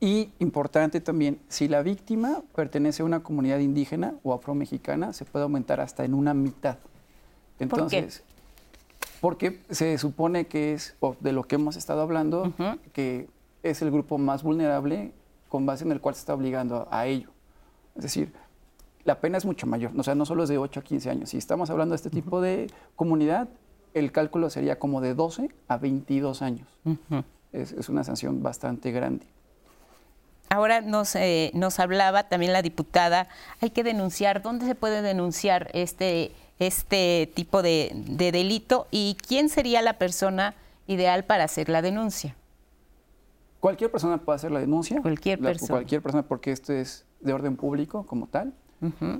Y importante también, si la víctima pertenece a una comunidad indígena o afromexicana, se puede aumentar hasta en una mitad. Entonces, porque se supone que es, de lo que hemos estado hablando, que es el grupo más vulnerable con base en el cual se está obligando a, ello. Es decir, la pena es mucho mayor, o sea, no solo es de 8 a 15 años. Si estamos hablando de este tipo de comunidad, el cálculo sería como de 12 a 22 años. es, una sanción bastante grande. Ahora nos, eh, nos hablaba también la diputada, hay que denunciar, ¿dónde se puede denunciar este este tipo de, delito y quién sería la persona ideal para hacer la denuncia. Cualquier persona puede hacer la denuncia. Cualquier persona. Cualquier persona porque esto es de orden público como tal.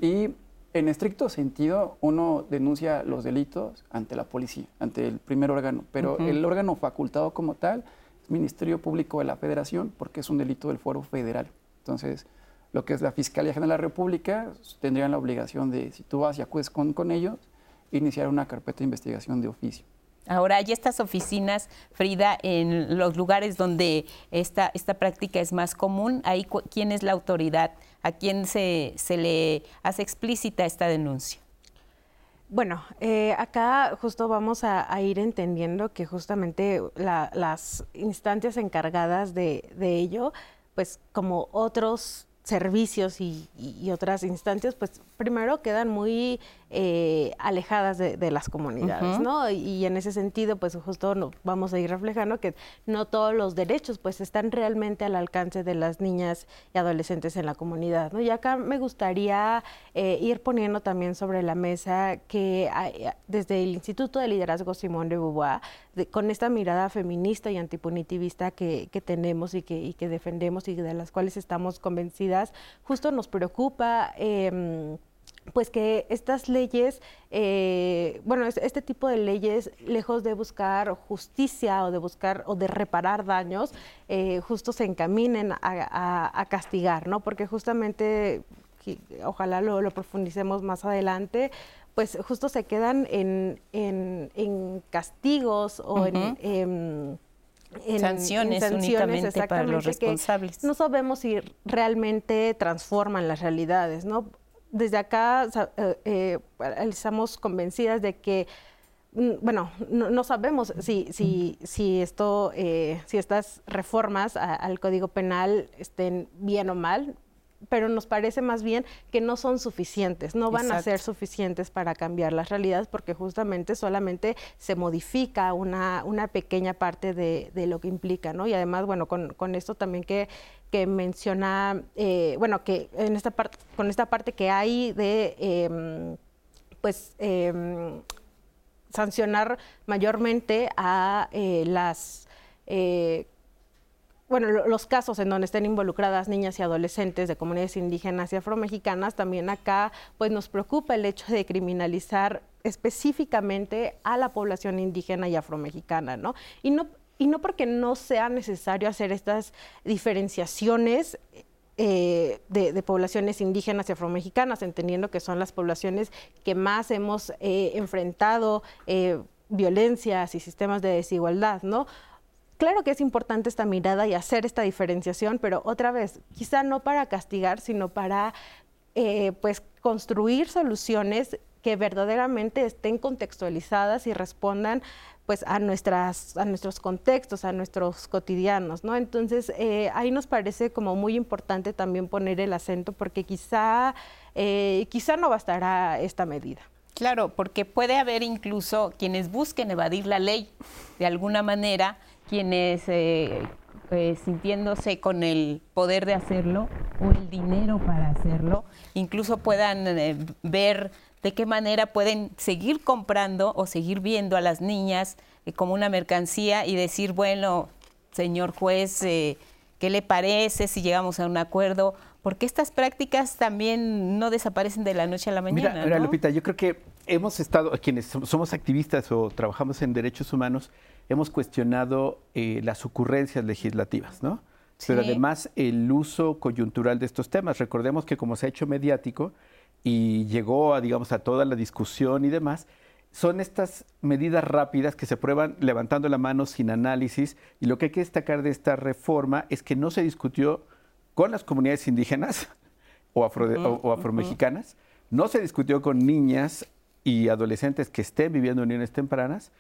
Y en estricto sentido, uno denuncia los delitos ante la policía, ante el primer órgano. Pero el órgano facultado como tal es Ministerio Público de la Federación porque es un delito del Foro Federal. Entonces, lo que es la Fiscalía General de la República, tendrían la obligación de, si tú vas y acudes con, con ellos, iniciar una carpeta de investigación de oficio. Ahora, hay estas oficinas, Frida, en los lugares donde esta, esta práctica es más común. Ahí, ¿Quién es la autoridad? ¿A quién se, se le hace explícita esta denuncia? Bueno, eh, acá justo vamos a, ir entendiendo que justamente las instancias encargadas de, de ello, pues como otros servicios y, otras instancias, pues primero quedan muy eh, alejadas de, las comunidades, ¿no? Y, en ese sentido, pues justo no, vamos a ir reflejando que no todos los derechos pues están realmente al alcance de las niñas y adolescentes en la comunidad, ¿no? Y acá me gustaría eh, ir poniendo también sobre la mesa que desde el Instituto de Liderazgo Simón de Beauvoir, con esta mirada feminista y antipunitivista que, que tenemos y que, y que defendemos y de las cuales estamos convencidas, justo nos preocupa eh, pues que estas leyes, eh, bueno, este tipo de leyes, lejos de buscar justicia o de buscar o de reparar daños, eh, justo se encaminen a, castigar, ¿no? Porque justamente, ojalá lo, profundicemos más adelante, pues justo se quedan en, castigos o en sanciones, únicamente para los responsables. No sabemos si realmente transforman las realidades, ¿no? Desde acá eh, eh, estamos convencidas de que mm, bueno, no, sabemos si, si, si esto, eh, si estas reformas al Código Penal estén bien o mal pero nos parece más bien que no son suficientes, no van a ser suficientes para cambiar las realidades porque justamente solamente se modifica una, una pequeña parte de, de, lo que implica, ¿no? Y además, bueno, con, con esto también que, que menciona, eh, bueno, que en esta parte, con esta parte que hay de, em, pues, em, sancionar mayormente a eh, las eh, bueno, los casos en donde estén involucradas niñas y adolescentes de comunidades indígenas y afromexicanas, también acá pues nos preocupa el hecho de criminalizar específicamente a la población indígena y afromexicana, ¿no? Y no, y no porque no sea necesario hacer estas diferenciaciones eh, de, poblaciones indígenas y afromexicanas, entendiendo que son las poblaciones que más hemos eh, enfrentado eh, violencias y sistemas de desigualdad, ¿no? Claro que es importante esta mirada y hacer esta diferenciación, pero otra vez, quizá no para castigar, sino para eh, pues construir soluciones que verdaderamente estén contextualizadas y respondan pues a nuestras a nuestros contextos, a nuestros cotidianos, ¿no? Entonces eh, ahí nos parece como muy importante también poner el acento porque quizá eh, quizá no bastará esta medida. Claro, porque puede haber incluso quienes busquen evadir la ley de alguna manera quienes eh, eh, sintiéndose con el poder de hacerlo o el dinero para hacerlo, incluso puedan eh, ver de qué manera pueden seguir comprando o seguir viendo a las niñas como una mercancía y decir, bueno, señor juez, ¿qué le parece si llegamos a un acuerdo? Porque estas prácticas también no desaparecen de la noche a la mañana. Mira, Lupita, yo creo que hemos estado, quienes somos activistas o trabajamos en derechos humanos, hemos cuestionado eh, las ocurrencias legislativas, ¿no? Pero además el uso coyuntural de estos temas. Recordemos que como se ha hecho mediático y llegó a, digamos, a toda la discusión y demás, son estas medidas rápidas que se prueban levantando la mano sin análisis y lo que hay que destacar de esta reforma es que no se discutió con las comunidades indígenas o, o afromexicanas, no se discutió con niñas y adolescentes que estén viviendo uniones tempranas,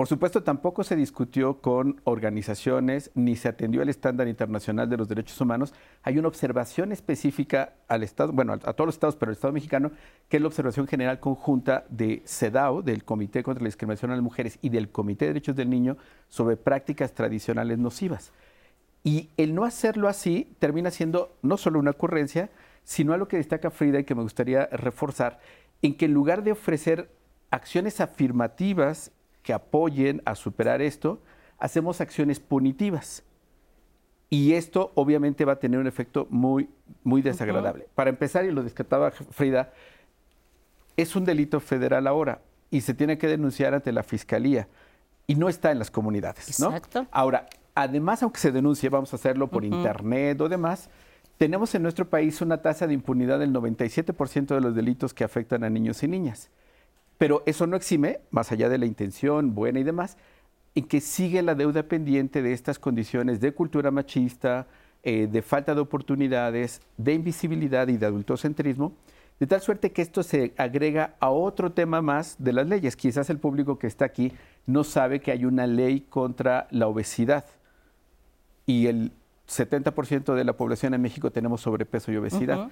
por supuesto, tampoco se discutió con organizaciones ni se atendió al estándar internacional de los derechos humanos. Hay una observación específica al Estado, bueno, a, todos los estados, pero al Estado mexicano, que es la observación general conjunta de CEDAW, del Comité contra la Discriminación a las Mujeres, y del Comité de Derechos del Niño sobre prácticas tradicionales nocivas. Y el no hacerlo así termina siendo no solo una ocurrencia, sino algo que destaca Frida y que me gustaría reforzar, en que en lugar de ofrecer acciones afirmativas que apoyen a superar esto, hacemos acciones punitivas. Y esto obviamente va a tener un efecto muy, muy desagradable. Para empezar, y lo descartaba Frida, es un delito federal ahora y se tiene que denunciar ante la fiscalía y no está en las comunidades. Exacto. Ahora, además, aunque se denuncie, vamos a hacerlo por internet o demás, tenemos en nuestro país una tasa de impunidad del 97% de los delitos que afectan a niños y niñas. Pero eso no exime, más allá de la intención buena y demás, en que sigue la deuda pendiente de estas condiciones de cultura machista, eh, de falta de oportunidades, de invisibilidad y de adultocentrismo, de tal suerte que esto se agrega a otro tema más de las leyes. Quizás el público que está aquí no sabe que hay una ley contra la obesidad y el 70% de la población en México tenemos sobrepeso y obesidad.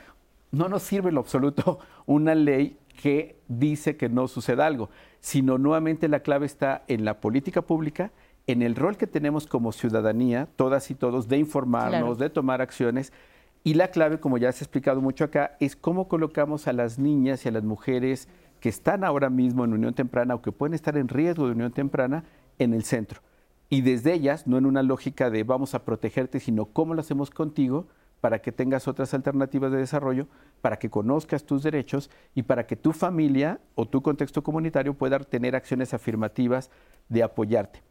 No nos sirve en lo absoluto una ley que dice que no suceda algo, sino nuevamente la clave está en la política pública, en el rol que tenemos como ciudadanía, todas y todos, de informarnos, de tomar acciones. Y la clave, como ya se ha explicado mucho acá, es cómo colocamos a las niñas y a las mujeres que están ahora mismo en unión temprana o que pueden estar en riesgo de unión temprana en el centro. Y desde ellas, no en una lógica de vamos a protegerte, sino cómo lo hacemos contigo para que tengas otras alternativas de desarrollo, para que conozcas tus derechos y para que tu familia o tu contexto comunitario pueda tener acciones afirmativas de apoyarte.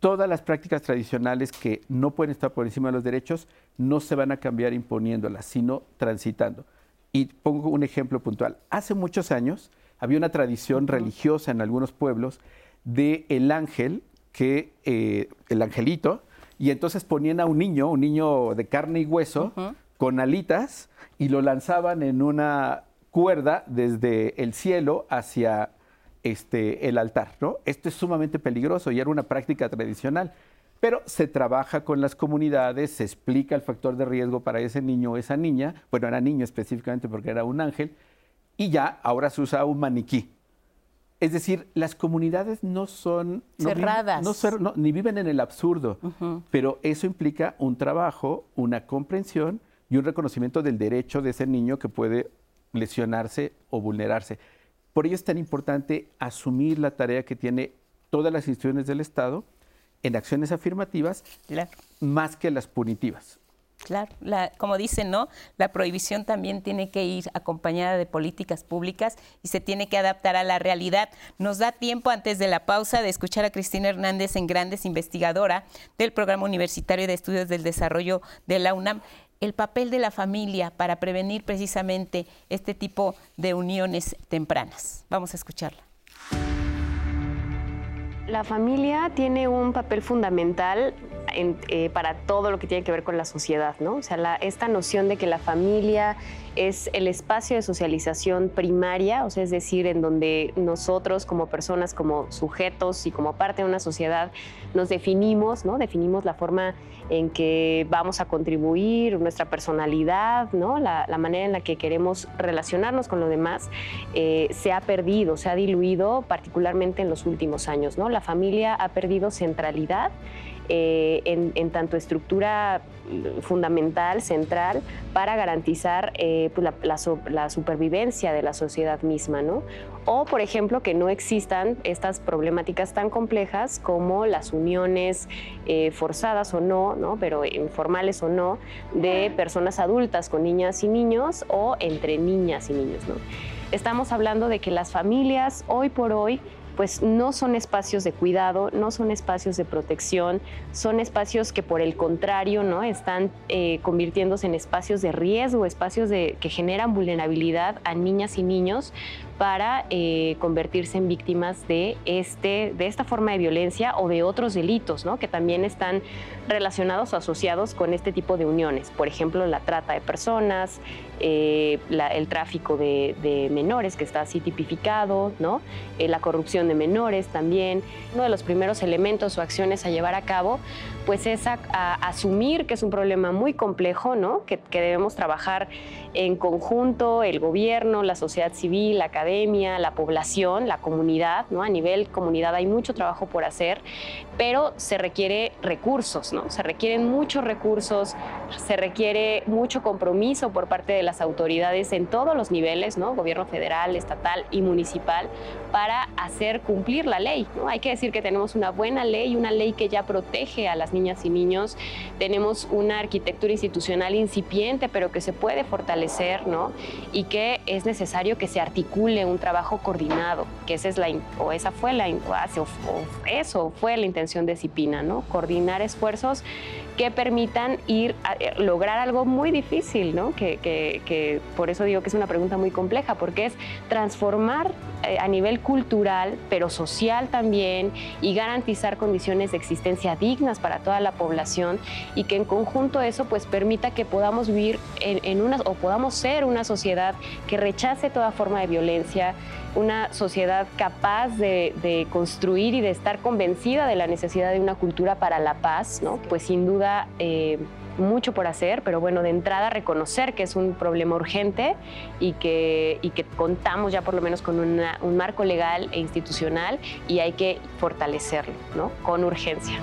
Todas las prácticas tradicionales que no pueden estar por encima de los derechos no se van a cambiar imponiéndolas, sino transitando. Y pongo un ejemplo puntual. Hace muchos años había una tradición religiosa en algunos pueblos de el ángel, que eh, el angelito, y entonces ponían a un niño, un niño de carne y hueso, con alitas, y lo lanzaban en una cuerda desde el cielo hacia este, el altar. ¿no? Esto es sumamente peligroso y era una práctica tradicional. Pero se trabaja con las comunidades, se explica el factor de riesgo para ese niño o esa niña, bueno, era niño específicamente porque era un ángel, y ya ahora se usa un maniquí. Es decir, las comunidades no son cerradas, no, ni viven en el absurdo, pero eso implica un trabajo, una comprensión y un reconocimiento del derecho de ese niño que puede lesionarse o vulnerarse. Por ello es tan importante asumir la tarea que tiene todas las instituciones del Estado en acciones afirmativas más que las punitivas. Claro, como dicen, ¿no? La prohibición también tiene que ir acompañada de políticas públicas y se tiene que adaptar a la realidad. Nos da tiempo antes de la pausa de escuchar a Cristina Hernández en Grandes, investigadora del Programa Universitario de Estudios del Desarrollo de la UNAM el papel de la familia para prevenir precisamente este tipo de uniones tempranas. Vamos a escucharla. La familia tiene un papel fundamental eh, para todo lo que tiene que ver con la sociedad, ¿no? O sea, esta noción de que la familia es el espacio de socialización primaria, o sea, es decir, en donde nosotros como personas, como sujetos y como parte de una sociedad nos definimos, ¿no? Definimos la forma en que vamos a contribuir, nuestra personalidad, ¿no? La, manera en la que queremos relacionarnos con los demás, eh, se ha perdido, se ha diluido, particularmente en los últimos años, ¿no? La familia ha perdido centralidad eh, en, tanto estructura fundamental, central, para garantizar eh, pues, la, supervivencia de la sociedad misma, ¿no? O, por ejemplo, que no existan estas problemáticas tan complejas como las uniones eh, forzadas o no, ¿no? Pero informales o no, de personas adultas con niñas y niños o entre niñas y niños, ¿no? Estamos hablando de que las familias hoy por hoy pues no son espacios de cuidado, no son espacios de protección, son espacios que por el contrario ¿no? están eh, convirtiéndose en espacios de riesgo, espacios de, que generan vulnerabilidad a niñas y niños para eh, convertirse en víctimas de, este, de esta forma de violencia o de otros delitos, ¿no? que también están relacionados o asociados con este tipo de uniones. Por ejemplo, la trata de personas, eh, el tráfico de, menores, que está así tipificado, ¿no? Eh, la corrupción de menores también. Uno de los primeros elementos o acciones a llevar a cabo pues es asumir que es un problema muy complejo, ¿no? Que, debemos trabajar en conjunto, el gobierno, la sociedad civil, la academia, la población, la comunidad, ¿no? A nivel comunidad hay mucho trabajo por hacer, pero se requiere recursos, ¿no? Se requieren muchos recursos, se requiere mucho compromiso por parte de las autoridades en todos los niveles, ¿no? Gobierno federal, estatal y municipal, para hacer cumplir la ley. Hay que decir que tenemos una buena ley, una ley que ya protege a las niñas y niños, tenemos una arquitectura institucional incipiente, pero que se puede ¿no? Y que es necesario que se articule un trabajo coordinado, que esa es la, o esa fue la, o, eso fue la intención de Cipina, ¿no? Coordinar esfuerzos que permitan ir a eh, lograr algo muy difícil, ¿no? Que, que, por eso digo que es una pregunta muy compleja, porque es transformar eh, a nivel cultural, pero social también, y garantizar condiciones de existencia dignas para toda la población y que en conjunto eso pues permita que podamos vivir en, una o podamos ser una sociedad que rechace toda forma de violencia, una sociedad capaz de, construir y de estar convencida de la necesidad de una cultura para la paz, ¿no? Pues sin duda eh, mucho por hacer, pero bueno, de entrada reconocer que es un problema urgente y que, y que contamos ya por lo menos con un marco legal e institucional y hay que fortalecerlo, ¿no? Con urgencia.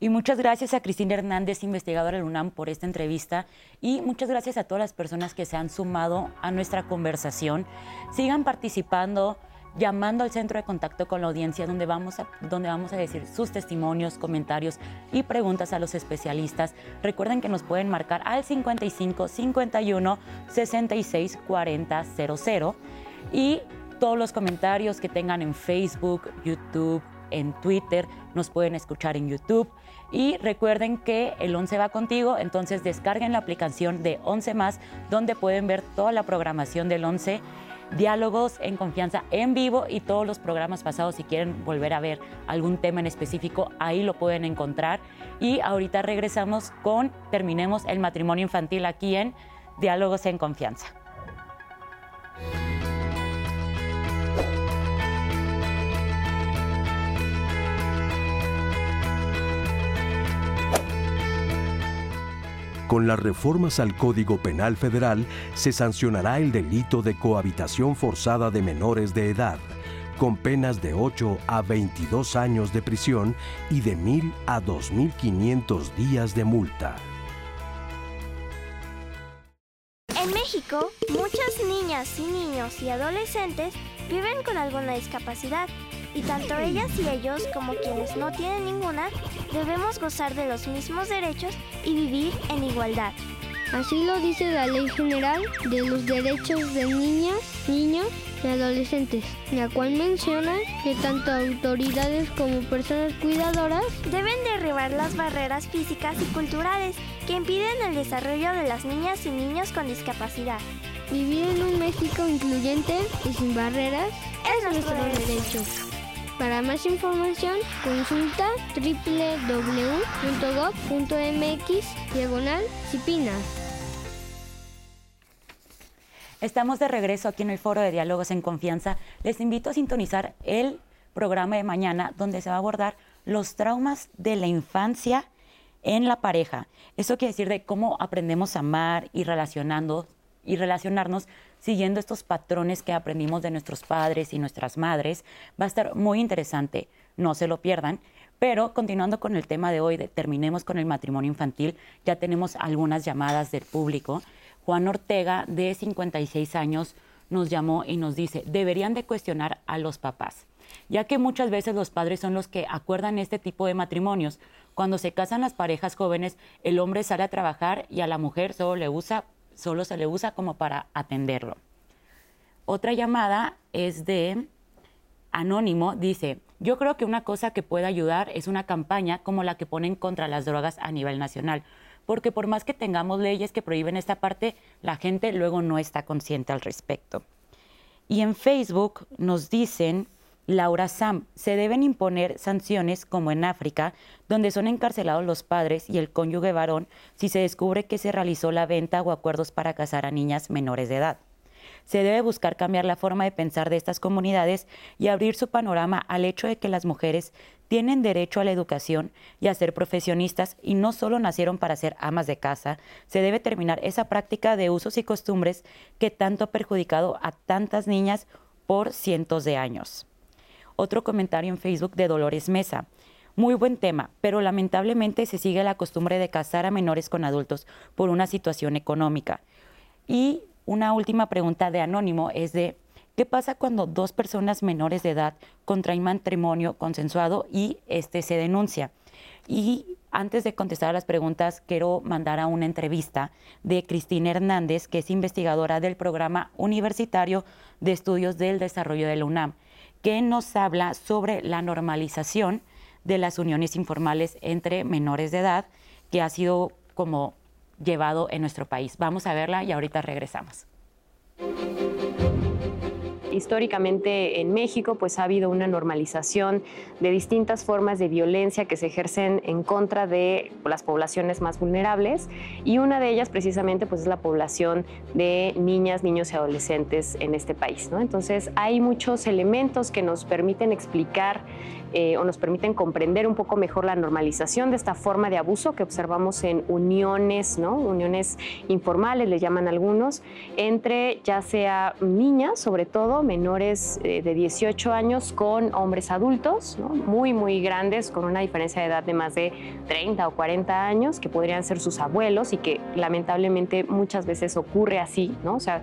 Y muchas gracias a Cristina Hernández, investigadora del UNAM, por esta entrevista. Y muchas gracias a todas las personas que se han sumado a nuestra conversación. Sigan participando llamando al centro de contacto con la audiencia donde vamos a, donde vamos a decir sus testimonios, comentarios y preguntas a los especialistas. Recuerden que nos pueden marcar al 55 51 66 40 00 y todos los comentarios que tengan en Facebook, YouTube, en Twitter, nos pueden escuchar en YouTube. Y recuerden que el 11 va contigo, entonces descarguen la aplicación de 11 más, donde pueden ver toda la programación del 11 diálogos en confianza en vivo y todos los programas pasados si quieren volver a ver algún tema en específico, ahí lo pueden encontrar. Y ahorita regresamos con, terminemos el matrimonio infantil aquí en Diálogos en Confianza. Con las reformas al Código Penal Federal se sancionará el delito de cohabitación forzada de menores de edad, con penas de 8 a 22 años de prisión y de 1.000 a 2.500 días de multa. En México, muchas niñas y niños y adolescentes viven con alguna discapacidad y tanto ellas y ellos como quienes no tienen ninguna debemos gozar de los mismos derechos y vivir en igualdad. Así lo dice la Ley General de los Derechos de Niñas, Niños y Adolescentes, la cual menciona que tanto autoridades como personas cuidadoras deben derribar las barreras físicas y culturales que impiden el desarrollo de las niñas y niños con discapacidad. Vivir en un México incluyente y sin barreras es, nuestro derecho. Para más información, consulta www.gov.mx diagonal Estamos de regreso aquí en el Foro de Diálogos en Confianza. Les invito a sintonizar el programa de mañana donde se va a abordar los traumas de la infancia en la pareja. Eso quiere decir de cómo aprendemos a amar y relacionando y relacionarnos siguiendo estos patrones que aprendimos de nuestros padres y nuestras madres. Va a estar muy interesante, no se lo pierdan. Pero continuando con el tema de hoy, terminemos con el matrimonio infantil, ya tenemos algunas llamadas del público. Juan Ortega, de 56 años, nos llamó y nos dice, deberían de cuestionar a los papás, ya que muchas veces los padres son los que acuerdan este tipo de matrimonios. Cuando se casan las parejas jóvenes, el hombre sale a trabajar y a la mujer solo le usa solo se le usa como para atenderlo. Otra llamada es de Anónimo, dice, yo creo que una cosa que puede ayudar es una campaña como la que ponen contra las drogas a nivel nacional, porque por más que tengamos leyes que prohíben esta parte, la gente luego no está consciente al respecto. Y en Facebook nos dicen, Laura Sam, se deben imponer sanciones como en África, donde son encarcelados los padres y el cónyuge varón si se descubre que se realizó la venta o acuerdos para casar a niñas menores de edad. Se debe buscar cambiar la forma de pensar de estas comunidades y abrir su panorama al hecho de que las mujeres tienen derecho a la educación y a ser profesionistas y no solo nacieron para ser amas de casa, se debe terminar esa práctica de usos y costumbres que tanto ha perjudicado a tantas niñas por cientos de años. Otro comentario en Facebook de Dolores Mesa. Muy buen tema, pero lamentablemente se sigue la costumbre de casar a menores con adultos por una situación económica. Y una última pregunta de Anónimo es de, ¿qué pasa cuando dos personas menores de edad contraen matrimonio consensuado y este se denuncia? Y antes de contestar a las preguntas, quiero mandar a una entrevista de Cristina Hernández, que es investigadora del programa universitario de estudios del desarrollo de la UNAM que nos habla sobre la normalización de las uniones informales entre menores de edad que ha sido como llevado en nuestro país. Vamos a verla y ahorita regresamos históricamente en México pues ha habido una normalización de distintas formas de violencia que se ejercen en contra de las poblaciones más vulnerables y una de ellas precisamente pues es la población de niñas, niños y adolescentes en este país. ¿no? Entonces hay muchos elementos que nos permiten explicar eh, o nos permiten comprender un poco mejor la normalización de esta forma de abuso que observamos en uniones, ¿no? uniones informales, le llaman algunos, entre ya sea niñas, sobre todo, menores eh, de 18 años con hombres adultos, muy, muy grandes, con una diferencia de edad de más de 30 o 40 años, que podrían ser sus abuelos y que lamentablemente muchas veces ocurre así, ¿no? O sea,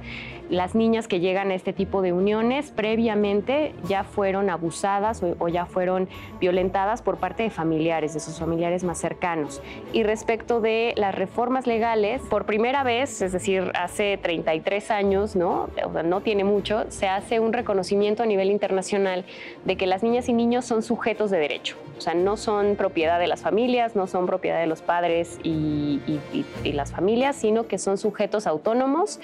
las niñas que llegan a este tipo de uniones previamente ya fueron abusadas o, ya fueron violentadas por parte de familiares, de sus familiares más cercanos. Y respecto de las reformas legales, por primera vez, es decir, hace 33 años, ¿no? no tiene mucho, se hace un reconocimiento a nivel internacional de que las niñas y niños son sujetos de derecho. O sea, no son propiedad de las familias, no son propiedad de los padres y las familias, sino que son sujetos autónomos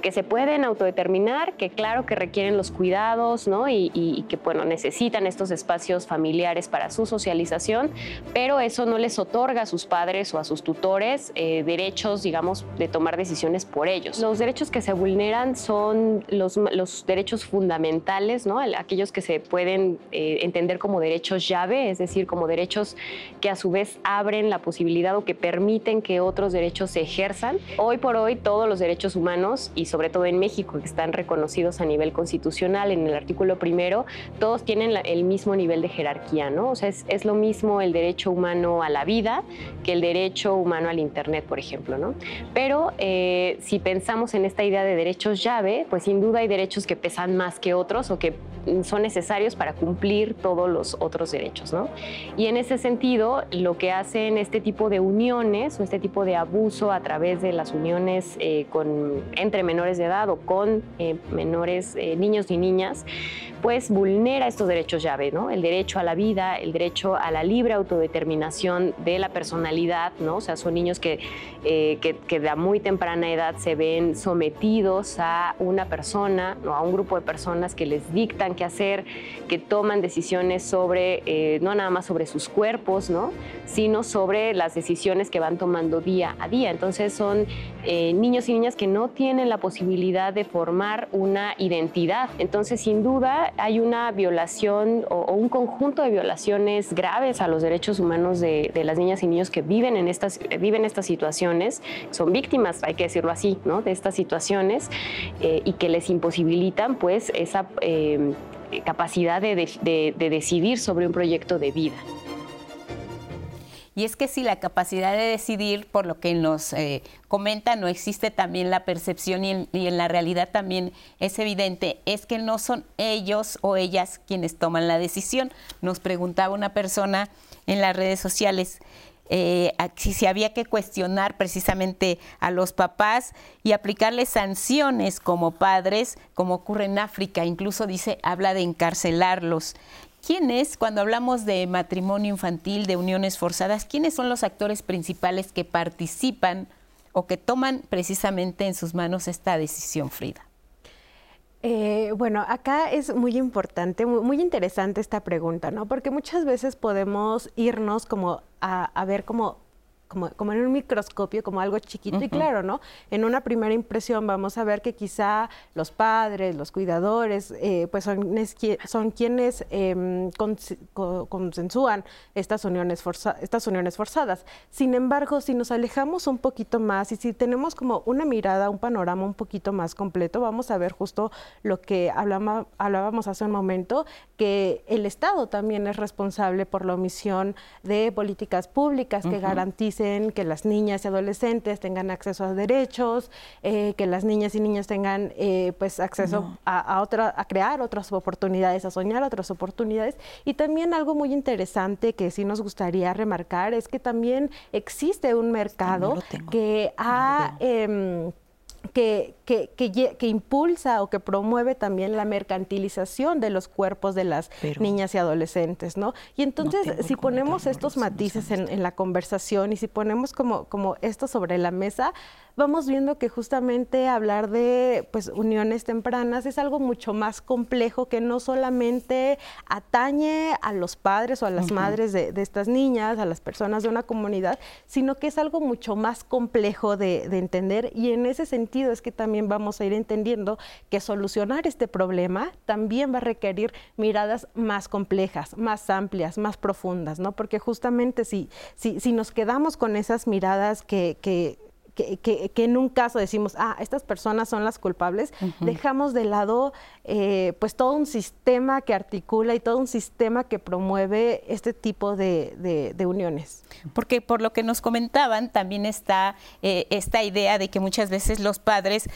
que se pueden autodeterminar, que claro que requieren los cuidados, ¿no? Y, que, bueno, necesitan estos espacios familiares para su socialización, pero eso no les otorga a sus padres o a sus tutores eh, derechos, digamos, de tomar decisiones por ellos. Los derechos que se vulneran son los, los derechos fundamentales, ¿no? Aquellos que se pueden eh, entender como derechos llave, es decir, como derechos que a su vez abren la posibilidad o que permiten que otros derechos se ejerzan. Hoy por hoy todos los derechos humanos y sobre todo en México, que están reconocidos a nivel constitucional en el artículo primero, todos tienen el mismo nivel de jerarquía, ¿no? O sea, es, lo mismo el derecho humano a la vida que el derecho humano al Internet, por ejemplo, ¿no? Pero eh, si pensamos en esta idea de derechos llave, pues sin duda hay derechos que pesan más que otros o que son necesarios para cumplir todos los otros derechos, ¿no? Y en ese sentido, lo que hacen este tipo de uniones o este tipo de abuso a través de las uniones eh, con, entre menores menores de edad o con eh, menores eh, niños y niñas, pues vulnera estos derechos llave, ¿no? El derecho a la vida, el derecho a la libre autodeterminación de la personalidad, ¿no? O sea, son niños que, eh, que, que de muy temprana edad se ven sometidos a una persona, ¿no? a un grupo de personas que les dictan qué hacer, que toman decisiones sobre, no nada más sobre sus cuerpos, ¿no? Sino sobre las decisiones que van tomando día a día. Entonces son niños y niñas que no tienen la posibilidad posibilidad de formar una identidad. Entonces, sin duda, hay una violación o, un conjunto de violaciones graves a los derechos humanos de, las niñas y niños que viven en estas, viven estas situaciones, son víctimas, hay que decirlo así, ¿no? de estas situaciones eh, y que les imposibilitan pues esa eh, capacidad de decidir sobre un proyecto de vida. Y es que si la capacidad de decidir, por lo que nos eh, comenta, no existe también la percepción y en, la realidad también es evidente, es que no son ellos o ellas quienes toman la decisión. Nos preguntaba una persona en las redes sociales. Eh, si se había que cuestionar precisamente a los papás y aplicarles sanciones como padres, como ocurre en África, incluso dice, habla de encarcelarlos. ¿Quiénes, cuando hablamos de matrimonio infantil, de uniones forzadas, quiénes son los actores principales que participan o que toman precisamente en sus manos esta decisión, Frida? Eh, bueno, acá es muy importante, muy, interesante esta pregunta, ¿no? Porque muchas veces podemos irnos como a, ver como como, en un microscopio, como algo chiquito y claro, ¿no? En una primera impresión vamos a ver que quizá los padres, los cuidadores, eh, pues son, son quienes eh, consensúan estas uniones, estas uniones forzadas. Sin embargo, si nos alejamos un poquito más y si tenemos como una mirada, un panorama un poquito más completo, vamos a ver justo lo que hablábamos hace un momento, que el Estado también es responsable por la omisión de políticas públicas que garanticen que las niñas y adolescentes tengan acceso a derechos, eh, que las niñas y niños tengan eh, pues acceso a, otra, a crear otras oportunidades, a soñar otras oportunidades. Y también algo muy interesante que sí nos gustaría remarcar es que también existe un mercado que ha que, que, impulsa o que promueve también la mercantilización de los cuerpos de las niñas y adolescentes, ¿no? Y entonces, si ponemos estos matices en, en, la conversación y si ponemos como, como esto sobre la mesa, vamos viendo que justamente hablar de pues, uniones tempranas es algo mucho más complejo que no solamente atañe a los padres o a las madres de, estas niñas, a las personas de una comunidad, sino que es algo mucho más complejo de, entender y en ese sentido es que también vamos a ir entendiendo que solucionar este problema también va a requerir miradas más complejas, más amplias, más profundas, ¿no? Porque justamente si, si, si nos quedamos con esas miradas que, que que, en un caso decimos, ah, estas personas son las culpables, dejamos de lado eh, pues todo un sistema que articula y todo un sistema que promueve este tipo de, uniones. Porque por lo que nos comentaban, también está eh, esta idea de que muchas veces los padres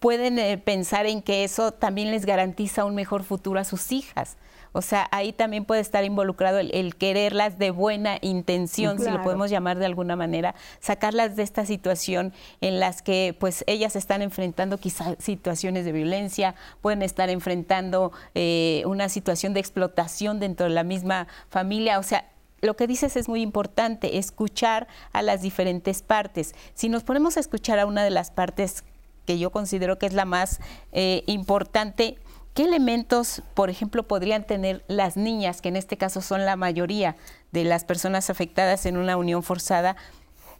pueden eh, pensar en que eso también les garantiza un mejor futuro a sus hijas. O sea, ahí también puede estar involucrado el, quererlas de buena intención, si lo podemos llamar de alguna manera, sacarlas de esta situación en las que pues ellas están enfrentando quizás situaciones de violencia, pueden estar enfrentando eh, una situación de explotación dentro de la misma familia. O sea, lo que dices es muy importante, escuchar a las diferentes partes. Si nos ponemos a escuchar a una de las partes que yo considero que es la más eh, importante, ¿Qué elementos, por ejemplo, podrían tener las niñas, que en este caso son la mayoría de las personas afectadas en una unión forzada?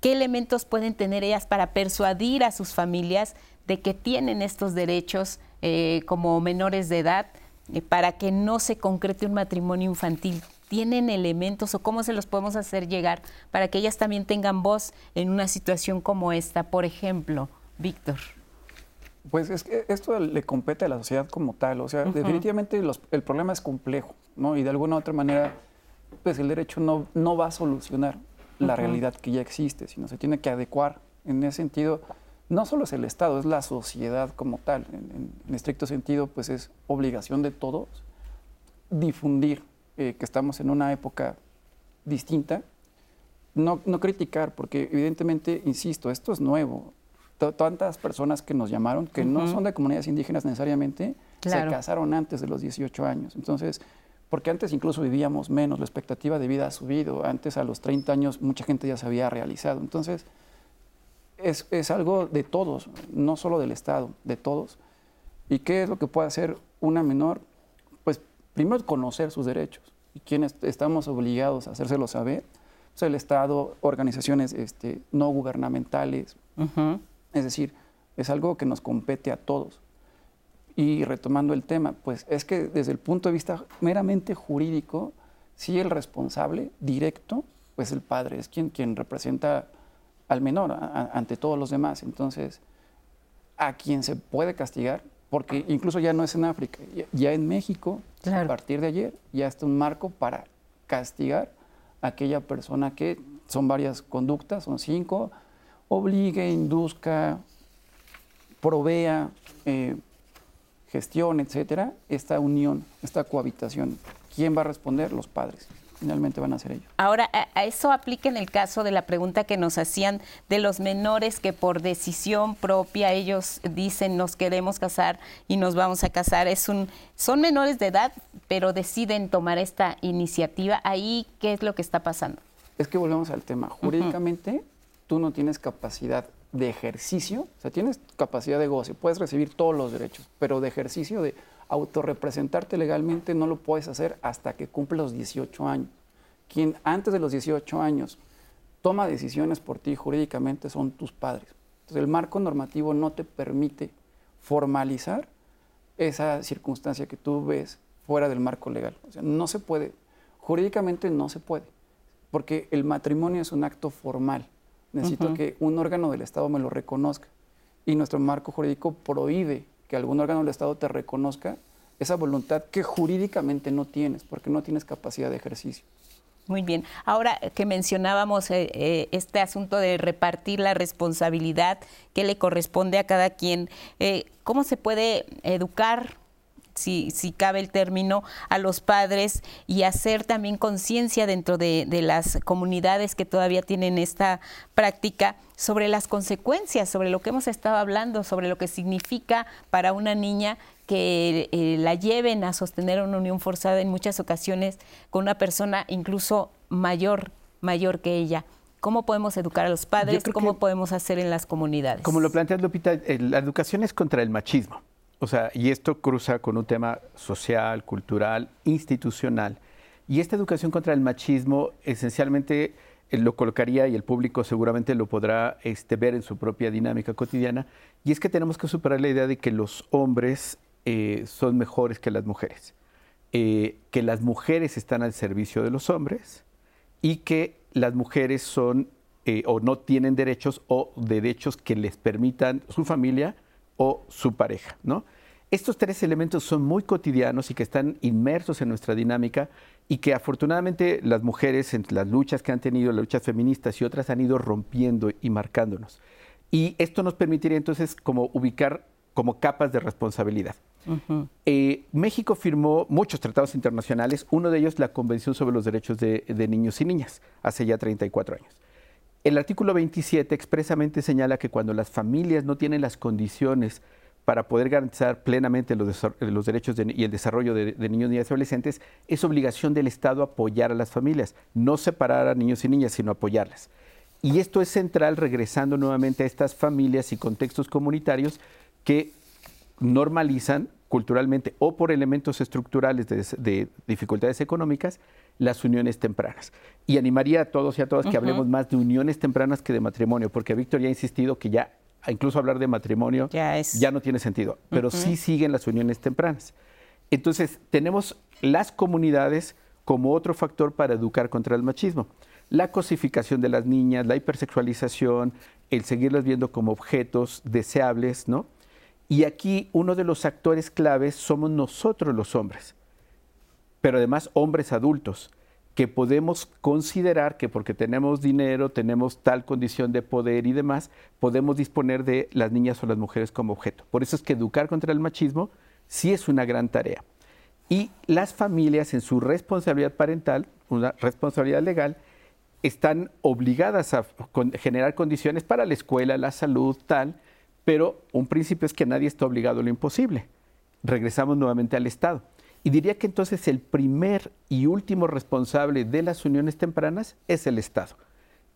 ¿Qué elementos pueden tener ellas para persuadir a sus familias de que tienen estos derechos eh, como menores de edad eh, para que no se concrete un matrimonio infantil? ¿Tienen elementos o cómo se los podemos hacer llegar para que ellas también tengan voz en una situación como esta? Por ejemplo, Víctor. Pues es que esto le compete a la sociedad como tal. O sea, definitivamente el problema es complejo, ¿no? Y de alguna u otra manera, pues el derecho no, no va a solucionar la realidad que ya existe, sino se tiene que adecuar. En ese sentido, no solo es el Estado, es la sociedad como tal. En, estricto sentido, pues es obligación de todos difundir eh, que estamos en una época distinta. No, no criticar, porque evidentemente, insisto, esto es nuevo tantas personas que nos llamaron, que no son de comunidades indígenas necesariamente, se casaron antes de los 18 años. Entonces, porque antes incluso vivíamos menos, la expectativa de vida ha subido, antes a los 30 años mucha gente ya se había realizado. Entonces, es, es algo de todos, no solo del Estado, de todos. ¿Y qué es lo que puede hacer una menor? Pues primero conocer sus derechos y quienes estamos obligados a hacérselo saber. Pues el Estado, organizaciones este, no gubernamentales, es decir, es algo que nos compete a todos. Y retomando el tema, pues es que desde el punto de vista meramente jurídico, sí el responsable directo, pues el padre es quien, quien representa al menor ante todos los demás. Entonces, a quien se puede castigar, porque incluso ya no es en África, ya, en México, a partir de ayer, ya está un marco para castigar a aquella persona que son varias conductas, son cinco, obligue, induzca, provea, eh, gestión, etcétera, esta unión, esta cohabitación. ¿Quién va a responder? Los padres. Finalmente van a ser ellos. Ahora, a eso aplica en el caso de la pregunta que nos hacían de los menores que por decisión propia ellos dicen nos queremos casar y nos vamos a casar. Es un, son menores de edad, pero deciden tomar esta iniciativa. Ahí, ¿qué es lo que está pasando? Es que volvemos al tema. Jurídicamente, tú no tienes capacidad de ejercicio, o sea, tienes capacidad de goce, puedes recibir todos los derechos, pero de ejercicio, de autorrepresentarte legalmente, no lo puedes hacer hasta que cumple los 18 años. Quien antes de los 18 años toma decisiones por ti jurídicamente son tus padres. Entonces, el marco normativo no te permite formalizar esa circunstancia que tú ves fuera del marco legal. O sea, no se puede, jurídicamente no se puede, porque el matrimonio es un acto formal necesito que un órgano del Estado me lo reconozca. Y nuestro marco jurídico prohíbe que algún órgano del Estado te reconozca esa voluntad que jurídicamente no tienes, porque no tienes capacidad de ejercicio. Muy bien. Ahora que mencionábamos eh, eh, este asunto de repartir la responsabilidad que le corresponde a cada quien, eh, ¿cómo se puede educar si, si cabe el término, a los padres y hacer también conciencia dentro de, las comunidades que todavía tienen esta práctica sobre las consecuencias, sobre lo que hemos estado hablando, sobre lo que significa para una niña que eh, la lleven a sostener una unión forzada en muchas ocasiones con una persona incluso mayor, mayor que ella. ¿Cómo podemos educar a los padres? ¿Cómo podemos hacer en las comunidades? Como lo plantea Lupita, la educación es contra el machismo. O sea, y esto cruza con un tema social, cultural, institucional. Y esta educación contra el machismo esencialmente eh, lo colocaría y el público seguramente lo podrá este, ver en su propia dinámica cotidiana. Y es que tenemos que superar la idea de que los hombres eh, son mejores que las mujeres, eh, que las mujeres están al servicio de los hombres y que las mujeres son o no tienen derechos o derechos que les permitan su familia o su pareja, ¿no? Estos tres elementos son muy cotidianos y que están inmersos en nuestra dinámica y que afortunadamente las mujeres en las luchas que han tenido, las luchas feministas y otras han ido rompiendo y marcándonos. Y esto nos permitiría entonces como ubicar como capas de responsabilidad. Eh, México firmó muchos tratados internacionales, uno de ellos la Convención sobre los Derechos de, de Niños y Niñas, hace ya 34 años. El artículo 27 expresamente señala que cuando las familias no tienen las condiciones para poder garantizar plenamente los, derechos y el desarrollo de, niños, niñas y adolescentes, es obligación del Estado apoyar a las familias, no separar a niños y niñas, sino apoyarlas. Y esto es central regresando nuevamente a estas familias y contextos comunitarios que normalizan culturalmente o por elementos estructurales de, dificultades económicas las uniones tempranas. Y animaría a todos y a todas que hablemos más de uniones tempranas que de matrimonio, porque Víctor ya ha insistido que ya incluso hablar de matrimonio ya, no tiene sentido, pero sí siguen las uniones tempranas. Entonces, tenemos las comunidades como otro factor para educar contra el machismo. La cosificación de las niñas, la hipersexualización, el seguirlas viendo como objetos deseables, ¿no? Y aquí uno de los actores claves somos nosotros los hombres, pero además hombres adultos que podemos considerar que porque tenemos dinero, tenemos tal condición de poder y demás, podemos disponer de las niñas o las mujeres como objeto. Por eso es que educar contra el machismo sí es una gran tarea. Y las familias en su responsabilidad parental, una responsabilidad legal, están obligadas a generar condiciones para la escuela, la salud, tal, pero un principio es que nadie está obligado a lo imposible. Regresamos nuevamente al Estado. Y diría que entonces el primer y último responsable de las uniones tempranas es el Estado.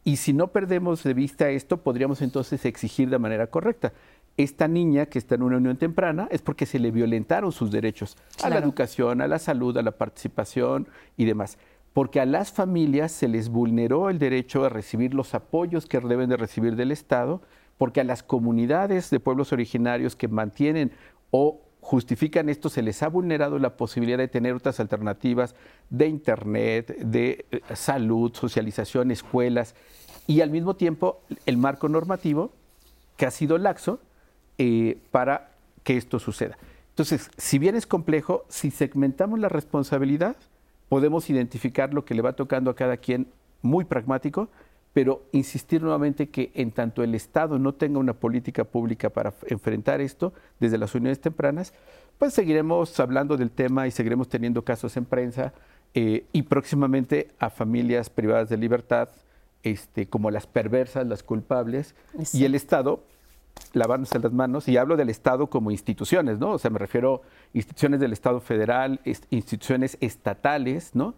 Y si no perdemos de vista esto, podríamos entonces exigir de manera correcta. Esta niña que está en una unión temprana es porque se le violentaron sus derechos a la educación, a la salud, a la participación y demás. Porque a las familias se les vulneró el derecho a recibir los apoyos que deben de recibir del Estado, porque a las comunidades de pueblos originarios que mantienen o justifican esto, se les ha vulnerado la posibilidad de tener otras alternativas de Internet, de eh, salud, socialización, escuelas, y al mismo tiempo el marco normativo que ha sido laxo eh, para que esto suceda. Entonces, si bien es complejo, si segmentamos la responsabilidad, podemos identificar lo que le va tocando a cada quien muy pragmático, pero insistir nuevamente que en tanto el Estado no tenga una política pública para enfrentar esto desde las uniones tempranas, pues seguiremos hablando del tema y seguiremos teniendo casos en prensa eh, y próximamente a familias privadas de libertad, este, como las perversas, las culpables, y el Estado lavándose las manos, y hablo del Estado como instituciones, ¿no? O sea, me refiero a instituciones del Estado federal, instituciones estatales, ¿no?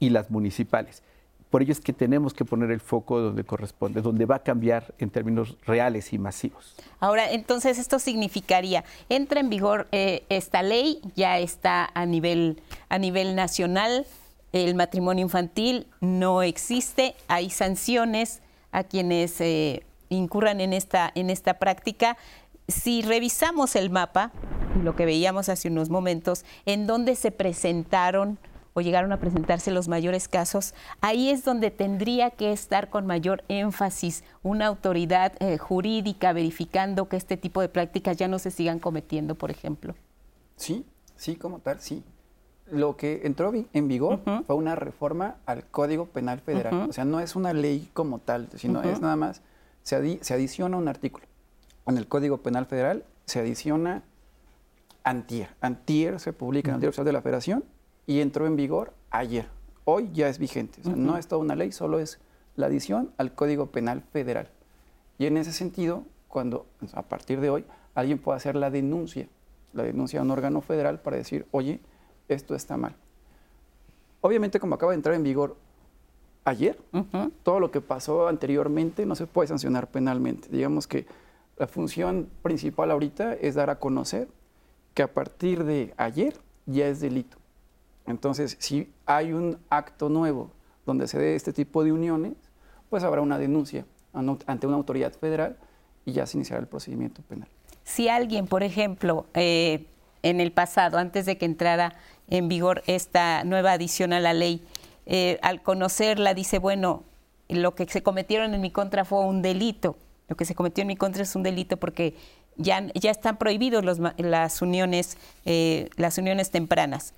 Y las municipales. Por ello es que tenemos que poner el foco donde corresponde, donde va a cambiar en términos reales y masivos. Ahora, entonces esto significaría, entra en vigor eh, esta ley, ya está a nivel, a nivel nacional, el matrimonio infantil no existe, hay sanciones a quienes eh, incurran en esta, en esta práctica. Si revisamos el mapa, lo que veíamos hace unos momentos, en donde se presentaron o llegaron a presentarse los mayores casos, ahí es donde tendría que estar con mayor énfasis una autoridad eh, jurídica verificando que este tipo de prácticas ya no se sigan cometiendo, por ejemplo. Sí, sí, como tal, sí. Lo que entró en vigor fue una reforma al Código Penal Federal. O sea, no es una ley como tal, sino es nada más, se, se adiciona un artículo. En el Código Penal Federal se adiciona antier. Antier se publica en el Diario Oficial de la Federación y entró en vigor ayer. Hoy ya es vigente. No es toda una ley, solo es la adición al Código Penal Federal. Y en ese sentido, cuando a partir de hoy alguien puede hacer la denuncia, la denuncia a un órgano federal para decir, oye, esto está mal. Obviamente, como acaba de entrar en vigor ayer, todo lo que pasó anteriormente no se puede sancionar penalmente. Digamos que la función principal ahorita es dar a conocer que a partir de ayer ya es delito. Entonces, si hay un acto nuevo donde se dé este tipo de uniones, pues habrá una denuncia ante una autoridad federal y ya se iniciará el procedimiento penal. Si alguien, por ejemplo, eh, en el pasado, antes de que entrara en vigor esta nueva adición a la ley, eh, al conocerla dice, bueno, lo que se cometieron en mi contra fue un delito. Lo que se cometió en mi contra es un delito porque ya, ya están prohibidos las, uniones, eh, las uniones tempranas.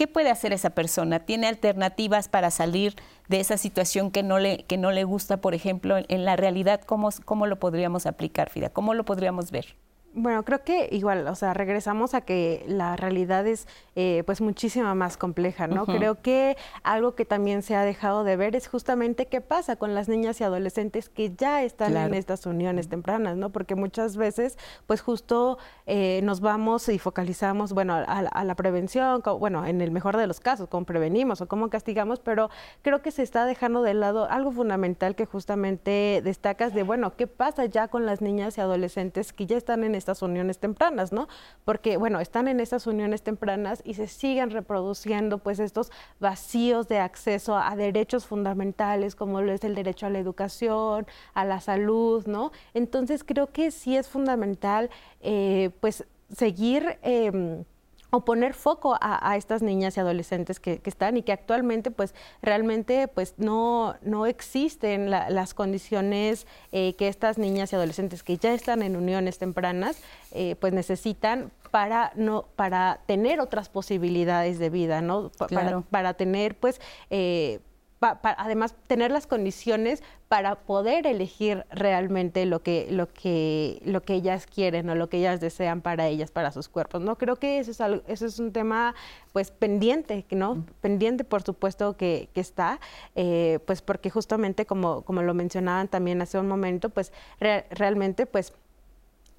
¿Qué puede hacer esa persona? ¿Tiene alternativas para salir de esa situación que no le, que no le gusta, por ejemplo, en, la realidad? ¿cómo, ¿Cómo lo podríamos aplicar, Fida? ¿Cómo lo podríamos ver? Bueno, creo que igual, o sea, regresamos a que la realidad es eh, pues muchísima más compleja, ¿no? Creo que algo que también se ha dejado de ver es justamente qué pasa con las niñas y adolescentes que ya están en estas uniones tempranas, ¿no? Porque muchas veces, pues justo eh, nos vamos y focalizamos, bueno, a, la prevención, bueno, en el mejor de los casos, cómo prevenimos o cómo castigamos, pero creo que se está dejando de lado algo fundamental que justamente destacas de, bueno, ¿qué pasa ya con las niñas y adolescentes que ya están en estas uniones tempranas, ¿no? Porque, bueno, están en estas uniones tempranas y se siguen reproduciendo pues estos vacíos de acceso a derechos fundamentales como lo es el derecho a la educación, a la salud, ¿no? Entonces creo que sí es fundamental eh, pues seguir... Eh, o poner foco a, estas niñas y adolescentes que, están y que actualmente pues realmente pues no, no existen las condiciones eh, que estas niñas y adolescentes que ya están en uniones tempranas eh, pues necesitan para no para tener otras posibilidades de vida no para, para, tener pues eh, además tener las condiciones para poder elegir realmente lo que, lo que, lo que ellas quieren o lo que ellas desean para ellas, para sus cuerpos. No creo que eso es algo, eso es un tema pues pendiente, ¿no? Pendiente por supuesto que, está, eh, pues porque justamente como, como lo mencionaban también hace un momento, pues realmente pues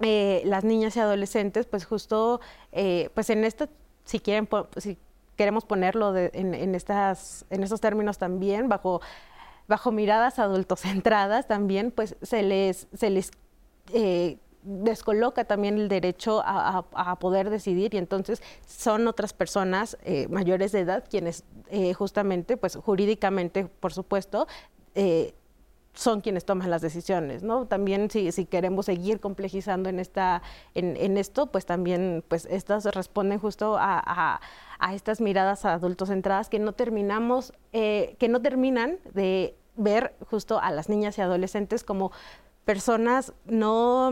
eh, las niñas y adolescentes, pues justo, eh, pues en esto, si quieren, si queremos ponerlo en, estas, en estos términos también, bajo, bajo miradas adultocentradas también, pues se les, se les eh, descoloca también el derecho a, poder decidir y entonces son otras personas eh, mayores de edad quienes eh, justamente, pues jurídicamente, por supuesto, son quienes toman las decisiones, ¿no? También si, si queremos seguir complejizando en esta, en, en, esto, pues también, pues estas responden justo a, a, estas miradas adultos centradas que no terminamos, eh, que no terminan de ver justo a las niñas y adolescentes como personas no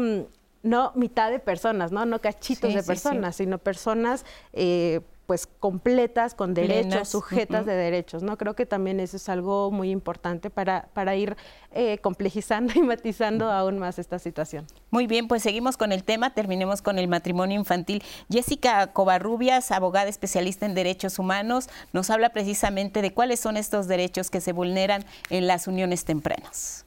no mitad de personas, no, no cachitos de personas, sino personas eh, pues completas, con derechos, sujetas de derechos, ¿no? Creo que también eso es algo muy importante para, para ir eh, complejizando y matizando aún más esta situación. Muy bien, pues seguimos con el tema, terminemos con el matrimonio infantil. Jessica Covarrubias, abogada especialista en derechos humanos, nos habla precisamente de cuáles son estos derechos que se vulneran en las uniones tempranas.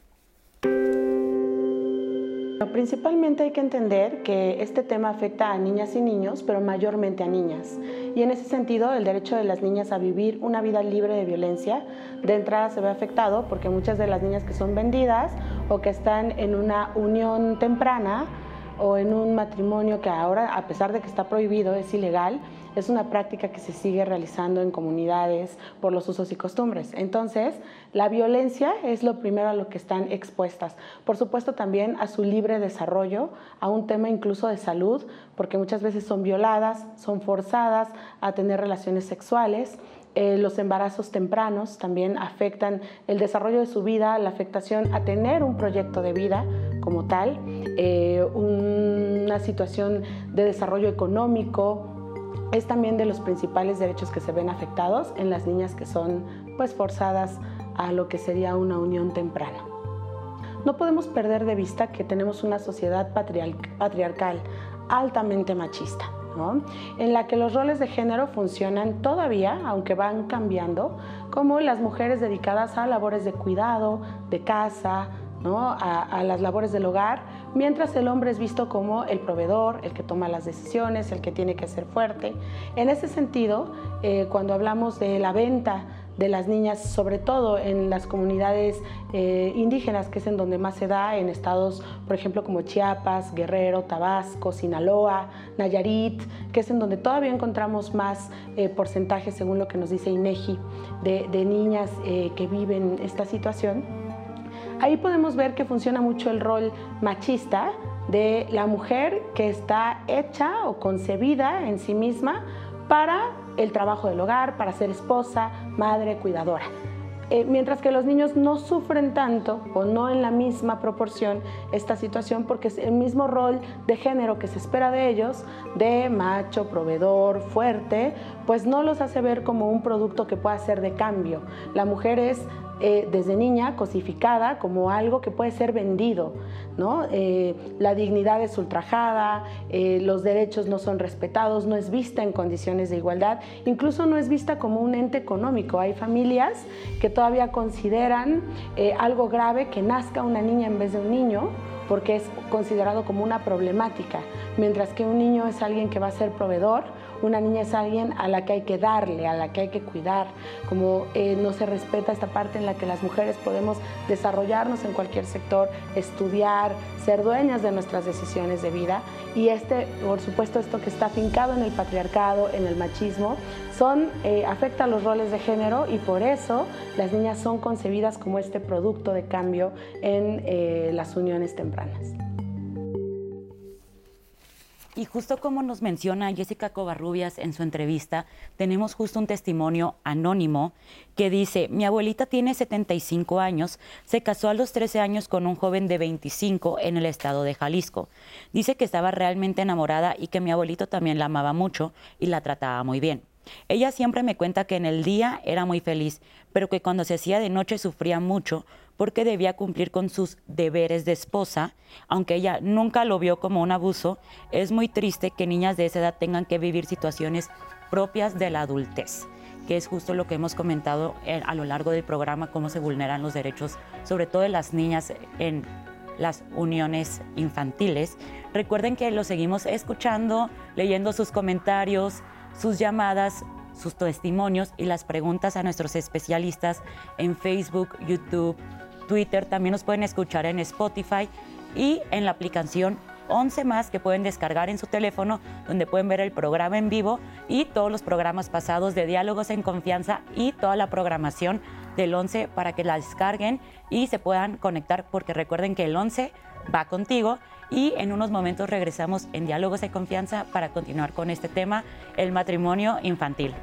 Principalmente hay que entender que este tema afecta a niñas y niños, pero mayormente a niñas. Y en ese sentido, el derecho de las niñas a vivir una vida libre de violencia, de entrada se ve afectado porque muchas de las niñas que son vendidas o que están en una unión temprana o en un matrimonio que ahora, a pesar de que está prohibido, es ilegal, es una práctica que se sigue realizando en comunidades por los usos y costumbres. Entonces, la violencia es lo primero a lo que están expuestas. Por supuesto, también a su libre desarrollo, a un tema incluso de salud, porque muchas veces son violadas, son forzadas a tener relaciones sexuales. Eh, los embarazos tempranos también afectan el desarrollo de su vida, la afectación a tener un proyecto de vida como tal, eh, una situación de desarrollo económico, es también de los principales derechos que se ven afectados en las niñas que son pues forzadas a lo que sería una unión temprana. No podemos perder de vista que tenemos una sociedad patriarcal altamente machista, en la que los roles de género funcionan todavía, aunque van cambiando, como las mujeres dedicadas a labores de cuidado, de casa, a, las labores del hogar, mientras el hombre es visto como el proveedor, el que toma las decisiones, el que tiene que ser fuerte. En ese sentido, eh, cuando hablamos de la venta de las niñas, sobre todo en las comunidades eh, indígenas, que es en donde más se da, en estados, por ejemplo, como Chiapas, Guerrero, Tabasco, Sinaloa, Nayarit, que es en donde todavía encontramos más eh, porcentajes, según lo que nos dice INEGI, de, de niñas que viven esta situación Ahí podemos ver que funciona mucho el rol machista de la mujer que está hecha o concebida en sí misma para el trabajo del hogar, para ser esposa, madre, cuidadora. Eh, mientras que los niños no sufren tanto o no en la misma proporción esta situación porque es el mismo rol de género que se espera de ellos, de macho, proveedor, fuerte, pues no los hace ver como un producto que pueda ser de cambio. La mujer es eh, desde niña cosificada como algo que puede ser vendido. ¿no? Eh, la dignidad es ultrajada, eh, los derechos no son respetados, no es vista en condiciones de igualdad, incluso no es vista como un ente económico. Hay familias que todavía consideran algo grave que nazca una niña en vez de un niño porque es considerado como una problemática, mientras que un niño es alguien que va a ser proveedor, una niña es alguien a la que hay que darle, a la que hay que cuidar, como eh, no se respeta esta parte en la que las mujeres podemos desarrollarnos en cualquier sector, estudiar, ser dueñas de nuestras decisiones de vida y este, por supuesto, esto que está fincado en el patriarcado, en el machismo, son, eh, afecta a los roles de género y por eso las niñas son concebidas como este producto de cambio en eh, las uniones tempranas. Y justo como nos menciona Jessica Covarrubias en su entrevista, tenemos justo un testimonio anónimo que dice, mi abuelita tiene 75 años, se casó a los 13 años con un joven de 25 en el estado de Jalisco. Dice que estaba realmente enamorada y que mi abuelito también la amaba mucho y la trataba muy bien. Ella siempre me cuenta que en el día era muy feliz, pero que cuando se hacía de noche sufría mucho porque debía cumplir con sus deberes de esposa, aunque ella nunca lo vio como un abuso, es muy triste que niñas de esa edad tengan que vivir situaciones propias de la adultez, que es justo lo que hemos comentado eh, a lo largo del programa, cómo se vulneran los derechos, sobre todo de las niñas en las uniones infantiles. Recuerden que lo seguimos escuchando, leyendo sus comentarios, sus llamadas, sus testimonios y las preguntas a nuestros especialistas en Facebook, YouTube, Twitter, también nos pueden escuchar en Spotify y en la aplicación 11 más que pueden descargar en su teléfono, donde pueden ver el programa en vivo y todos los programas pasados de Diálogos en Confianza y toda la programación del 11 para que la descarguen y se puedan conectar, porque recuerden que el 11 va contigo y en unos momentos regresamos en Diálogos en Confianza para continuar con este tema, el matrimonio infantil.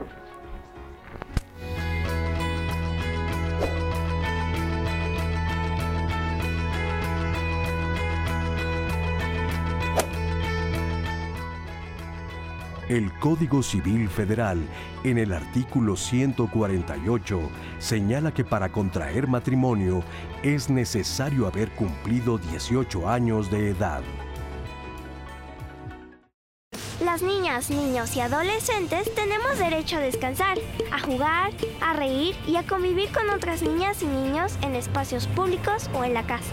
El Código Civil Federal, en el artículo 148, señala que para contraer matrimonio es necesario haber cumplido 18 años de edad. Las niñas, niños y adolescentes tenemos derecho a descansar, a jugar, a reír y a convivir con otras niñas y niños en espacios públicos o en la casa.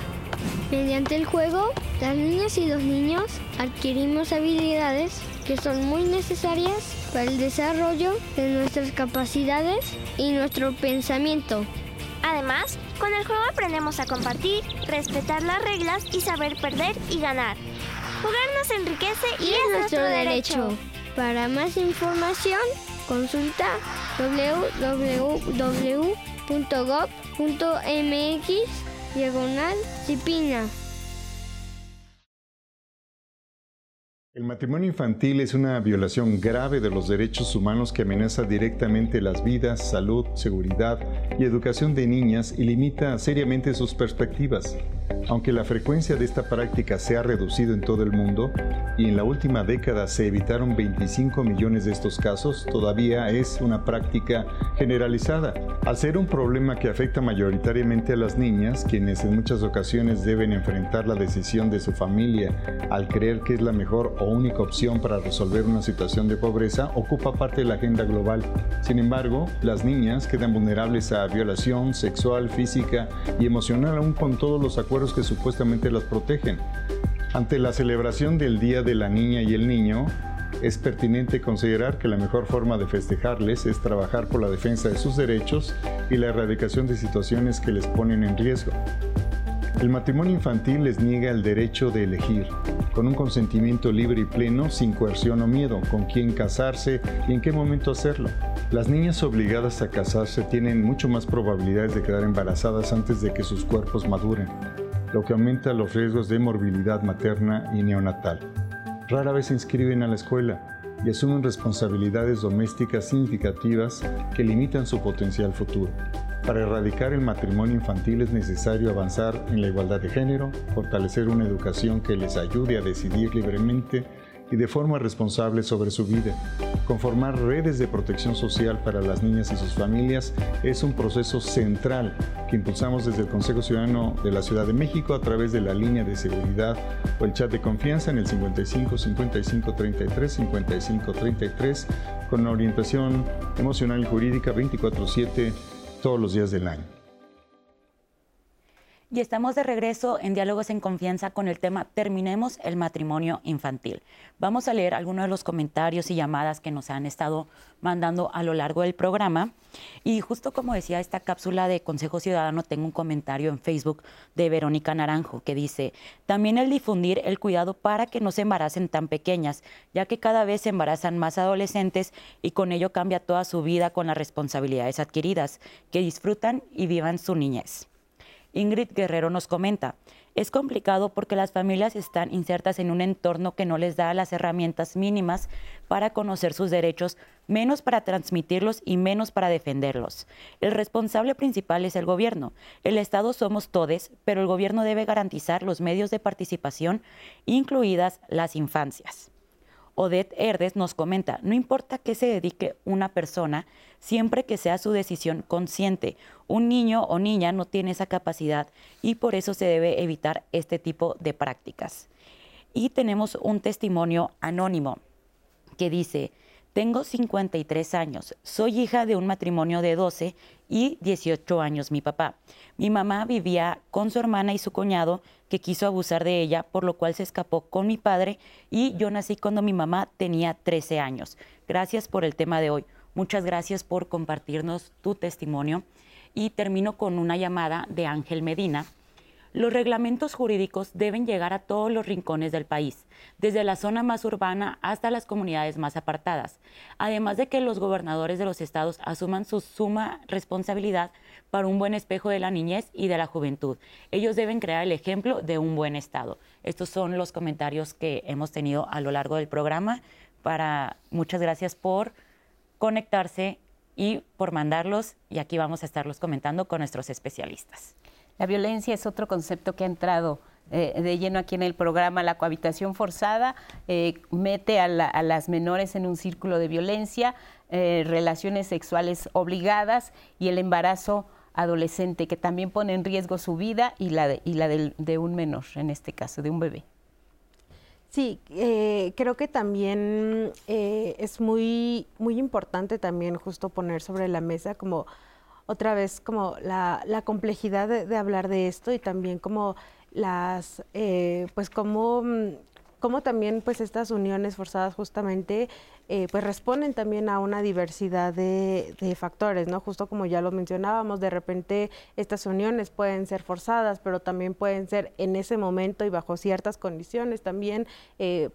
Mediante el juego, las niñas y los niños adquirimos habilidades que son muy necesarias para el desarrollo de nuestras capacidades y nuestro pensamiento. Además, con el juego aprendemos a compartir, respetar las reglas y saber perder y ganar. Jugar nos enriquece y, es, nuestro, derecho. Para más información, consulta www.gov.mx diagonal El matrimonio infantil es una violación grave de los derechos humanos que amenaza directamente las vidas, salud, seguridad y educación de niñas y limita seriamente sus perspectivas. Aunque la frecuencia de esta práctica se ha reducido en todo el mundo y en la última década se evitaron 25 millones de estos casos, todavía es una práctica generalizada. Al ser un problema que afecta mayoritariamente a las niñas, quienes en muchas ocasiones deben enfrentar la decisión de su familia al creer que es la mejor o única opción para resolver una situación de pobreza, ocupa parte de la agenda global. Sin embargo, las niñas quedan vulnerables a violación sexual, física y emocional aún con todos los acuerdos que supuestamente las protegen. Ante la celebración del Día de la Niña y el Niño, es pertinente considerar que la mejor forma de festejarles es trabajar por la defensa de sus derechos y la erradicación de situaciones que les ponen en riesgo. El matrimonio infantil les niega el derecho de elegir, con un consentimiento libre y pleno, sin coerción o miedo, con quién casarse y en qué momento hacerlo. Las niñas obligadas a casarse tienen mucho más probabilidades de quedar embarazadas antes de que sus cuerpos maduren lo que aumenta los riesgos de morbilidad materna y neonatal. Rara vez se inscriben a la escuela y asumen responsabilidades domésticas significativas que limitan su potencial futuro. Para erradicar el matrimonio infantil es necesario avanzar en la igualdad de género, fortalecer una educación que les ayude a decidir libremente y de forma responsable sobre su vida. Conformar redes de protección social para las niñas y sus familias es un proceso central que impulsamos desde el Consejo Ciudadano de la Ciudad de México a través de la línea de seguridad o el chat de confianza en el 55 55 33 55 33 con orientación emocional y jurídica 24/7 todos los días del año. Y estamos de regreso en Diálogos en Confianza con el tema Terminemos el matrimonio infantil. Vamos a leer algunos de los comentarios y llamadas que nos han estado mandando a lo largo del programa. Y justo como decía esta cápsula de Consejo Ciudadano, tengo un comentario en Facebook de Verónica Naranjo que dice, también el difundir el cuidado para que no se embaracen tan pequeñas, ya que cada vez se embarazan más adolescentes y con ello cambia toda su vida con las responsabilidades adquiridas, que disfrutan y vivan su niñez. Ingrid Guerrero nos comenta, es complicado porque las familias están insertas en un entorno que no les da las herramientas mínimas para conocer sus derechos, menos para transmitirlos y menos para defenderlos. El responsable principal es el gobierno. El Estado somos todos, pero el gobierno debe garantizar los medios de participación, incluidas las infancias. Odette Herdes nos comenta, no importa qué se dedique una persona, siempre que sea su decisión consciente. Un niño o niña no tiene esa capacidad y por eso se debe evitar este tipo de prácticas. Y tenemos un testimonio anónimo que dice, tengo 53 años, soy hija de un matrimonio de 12 y 18 años mi papá. Mi mamá vivía con su hermana y su cuñado que quiso abusar de ella, por lo cual se escapó con mi padre y yo nací cuando mi mamá tenía 13 años. Gracias por el tema de hoy. Muchas gracias por compartirnos tu testimonio. Y termino con una llamada de Ángel Medina. Los reglamentos jurídicos deben llegar a todos los rincones del país, desde la zona más urbana hasta las comunidades más apartadas, además de que los gobernadores de los estados asuman su suma responsabilidad para un buen espejo de la niñez y de la juventud. Ellos deben crear el ejemplo de un buen estado. Estos son los comentarios que hemos tenido a lo largo del programa. Para muchas gracias por conectarse y por mandarlos y aquí vamos a estarlos comentando con nuestros especialistas. La violencia es otro concepto que ha entrado eh, de lleno aquí en el programa. La cohabitación forzada eh, mete a, las menores en un círculo de violencia, eh, relaciones sexuales obligadas y el embarazo adolescente que también pone en riesgo su vida y la de, y la de un menor, en este caso, de un bebé. Sí, creo que también es muy, muy importante también justo poner sobre la mesa como otra vez como la, la complejidad de, hablar de esto y también como las, eh, pues como mm, cómo también pues estas uniones forzadas justamente eh, pues responden también a una diversidad de, factores, ¿no? Justo como ya lo mencionábamos, de repente estas uniones pueden ser forzadas, pero también pueden ser en ese momento y bajo ciertas condiciones también eh,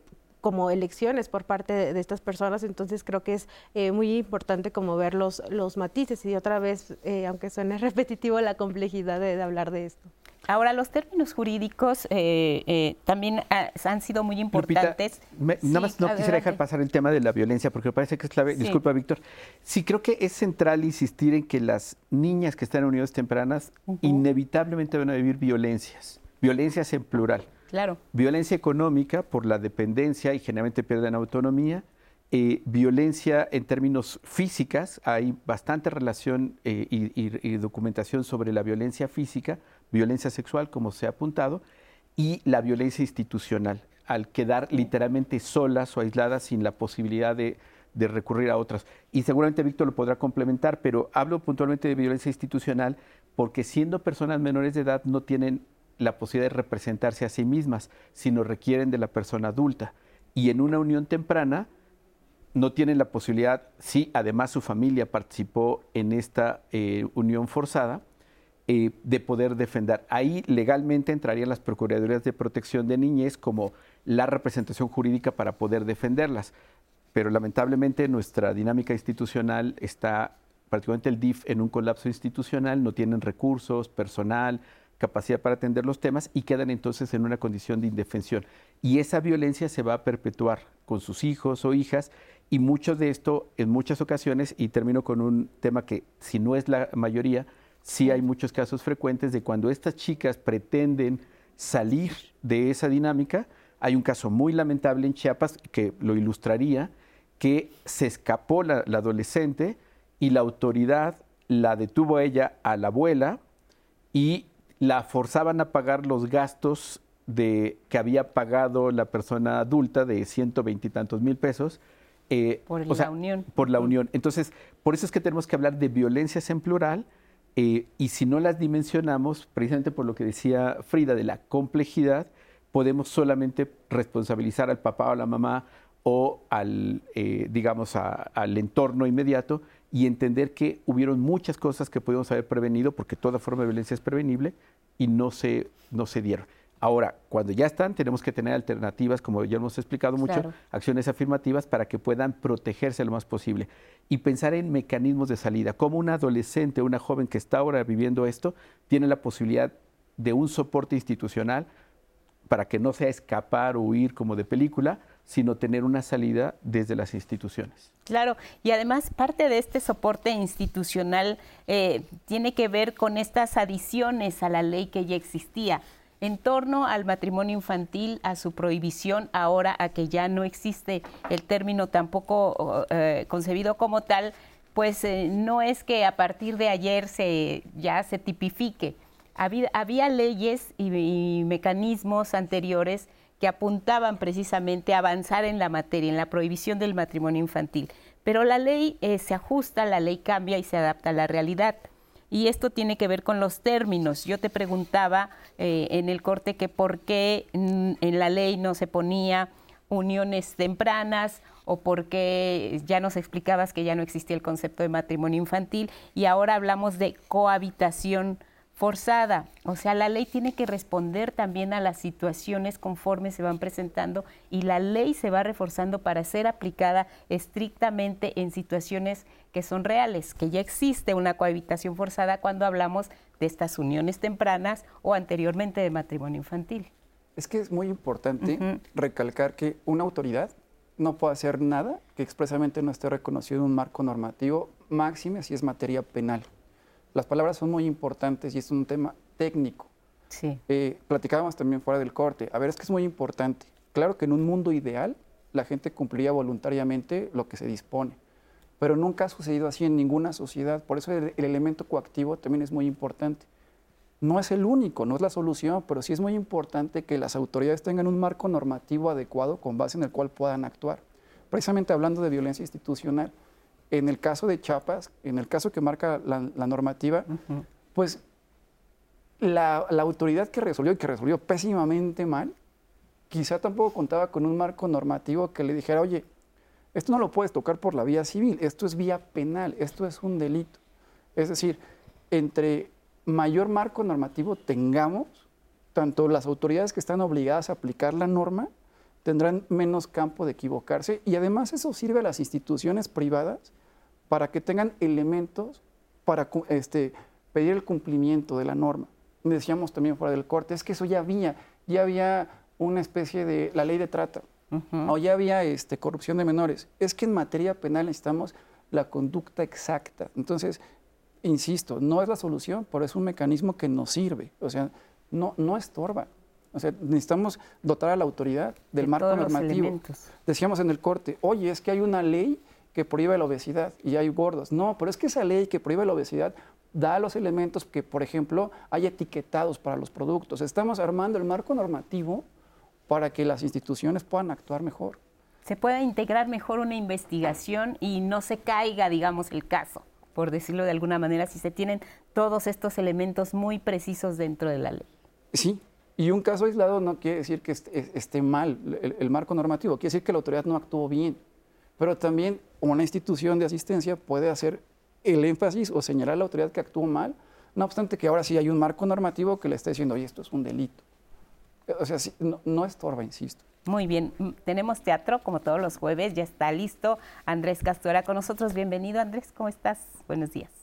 como elecciones por parte de, estas personas, entonces creo que es eh, muy importante como ver los, los matices y otra vez, aunque suene repetitivo, la complejidad de hablar de esto. Ahora, los términos jurídicos eh, eh, también han sido muy importantes. nada más no quisiera dejar pasar el tema de la violencia, porque me parece que es clave. Disculpa, Víctor. Sí, creo que es central insistir en que las niñas que están en unidades tempranas inevitablemente van a vivir violencias, violencias en plural. Claro. Violencia económica por la dependencia y generalmente pierden autonomía. Eh, violencia en términos físicas, hay bastante relación y documentación sobre la violencia física, violencia sexual, como se ha apuntado, y la violencia institucional, al quedar literalmente solas o aisladas sin la posibilidad de, recurrir a otras. Y seguramente Víctor lo podrá complementar, pero hablo puntualmente de violencia institucional porque siendo personas menores de edad no tienen la posibilidad de representarse a sí mismas, sino requieren de la persona adulta. Y en una unión temprana no tienen la posibilidad, si además su familia participó en esta eh, unión forzada, eh, de poder defender. Ahí legalmente entrarían las Procuradurías de Protección de Niñez como la representación jurídica para poder defenderlas. Pero lamentablemente nuestra dinámica institucional está, particularmente el DIF, en un colapso institucional, no tienen recursos, personal, capacidad para atender los temas y quedan entonces en una condición de indefensión. Y esa violencia se va a perpetuar con sus hijos o hijas y mucho de esto en muchas ocasiones, y termino con un tema que si no es la mayoría, sí hay muchos casos frecuentes de cuando estas chicas pretenden salir de esa dinámica. Hay un caso muy lamentable en Chiapas que lo ilustraría, que se escapó la, la adolescente y la autoridad la detuvo a ella, a la abuela, y la forzaban a pagar los gastos de, que había pagado la persona adulta de 120 y tantos mil pesos. Eh, por la unión. Por la unión. Entonces, por eso es que tenemos que hablar de violencias en plural eh, y si no las dimensionamos, precisamente por lo que decía Frida, de la complejidad, podemos solamente responsabilizar al papá o a la mamá o al, eh, digamos, al entorno inmediato y entender que hubieron muchas cosas que podemos haber prevenido, porque toda forma de violencia es prevenible, y no se, no se dieron. Ahora, cuando ya están, tenemos que tener alternativas, como ya hemos explicado mucho, acciones afirmativas para que puedan protegerse lo más posible. Y pensar en mecanismos de salida, como un adolescente una joven que está ahora viviendo esto, tiene la posibilidad de un soporte institucional para que no sea escapar o huir como de película, sino tener una salida desde las instituciones. Claro, y además parte de este soporte institucional eh, tiene que ver con estas adiciones a la ley que ya existía en torno al matrimonio infantil, a su prohibición, ahora a que ya no existe el término tampoco eh, concebido como tal, pues eh, no es que a partir de ayer se, ya se tipifique. Había, leyes y mecanismos anteriores que apuntaban precisamente a avanzar en la materia, en la prohibición del matrimonio infantil. Pero la ley eh, se ajusta, la ley cambia y se adapta a la realidad. Y esto tiene que ver con los términos. Yo te preguntaba eh, en el corte que por qué en la ley no se ponía uniones tempranas o por qué ya nos explicabas que ya no existía el concepto de matrimonio infantil y ahora hablamos de cohabitación forzada. O sea, la ley tiene que responder también a las situaciones conforme se van presentando y la ley se va reforzando para ser aplicada estrictamente en situaciones que son reales, que ya existe una cohabitación forzada cuando hablamos de estas uniones tempranas o anteriormente de matrimonio infantil. Es que es muy importante recalcar que una autoridad no puede hacer nada que expresamente no esté reconocido en un marco normativo, máxime si es materia penal. Las palabras son muy importantes y es un tema técnico. Sí. Eh, platicábamos también fuera del corte. A ver, es que es muy importante. Claro que en un mundo ideal la gente cumpliría voluntariamente lo que se dispone, pero nunca ha sucedido así en ninguna sociedad. Por eso el, elemento coactivo también es muy importante. No es el único, no es la solución, pero sí es muy importante que las autoridades tengan un marco normativo adecuado con base en el cual puedan actuar. Precisamente hablando de violencia institucional, en el caso de Chiapas, en el caso que marca la, normativa, pues la, autoridad que resolvió y que resolvió pésimamente mal, quizá tampoco contaba con un marco normativo que le dijera, oye, esto no lo puedes tocar por la vía civil, esto es vía penal, esto es un delito. Es decir, entre mayor marco normativo tengamos, tanto las autoridades que están obligadas a aplicar la norma tendrán menos campo de equivocarse y además eso sirve a las instituciones privadas para que tengan elementos para este, pedir el cumplimiento de la norma. Decíamos también fuera del corte, es que eso ya había, ya había una especie de la ley de trata, o ya había este, corrupción de menores. Es que en materia penal necesitamos la conducta exacta. Entonces, insisto, no es la solución, pero es un mecanismo que nos sirve, o sea, no, no estorba. O sea, necesitamos dotar a la autoridad del marco normativo. Decíamos en el corte, oye, es que hay una ley que prohíbe la obesidad y hay gordos. No, pero es que esa ley que prohíbe la obesidad da los elementos que, por ejemplo, hay etiquetados para los productos. Estamos armando el marco normativo para que las instituciones puedan actuar mejor. Se pueda integrar mejor una investigación y no se caiga, digamos, el caso, por decirlo de alguna manera, si se tienen todos estos elementos muy precisos dentro de la ley. Sí, y un caso aislado no quiere decir que esté, mal el, marco normativo, quiere decir que la autoridad no actuó bien. Pero también una institución de asistencia puede hacer el énfasis o señalar a la autoridad que actuó mal, no obstante que ahora sí hay un marco normativo que le está diciendo, oye, esto es un delito. O sea, no, estorba, insisto. Muy bien, mm, tenemos teatro como todos los jueves, ya está listo Andrés Castora con nosotros. Bienvenido Andrés, ¿cómo estás? Buenos días.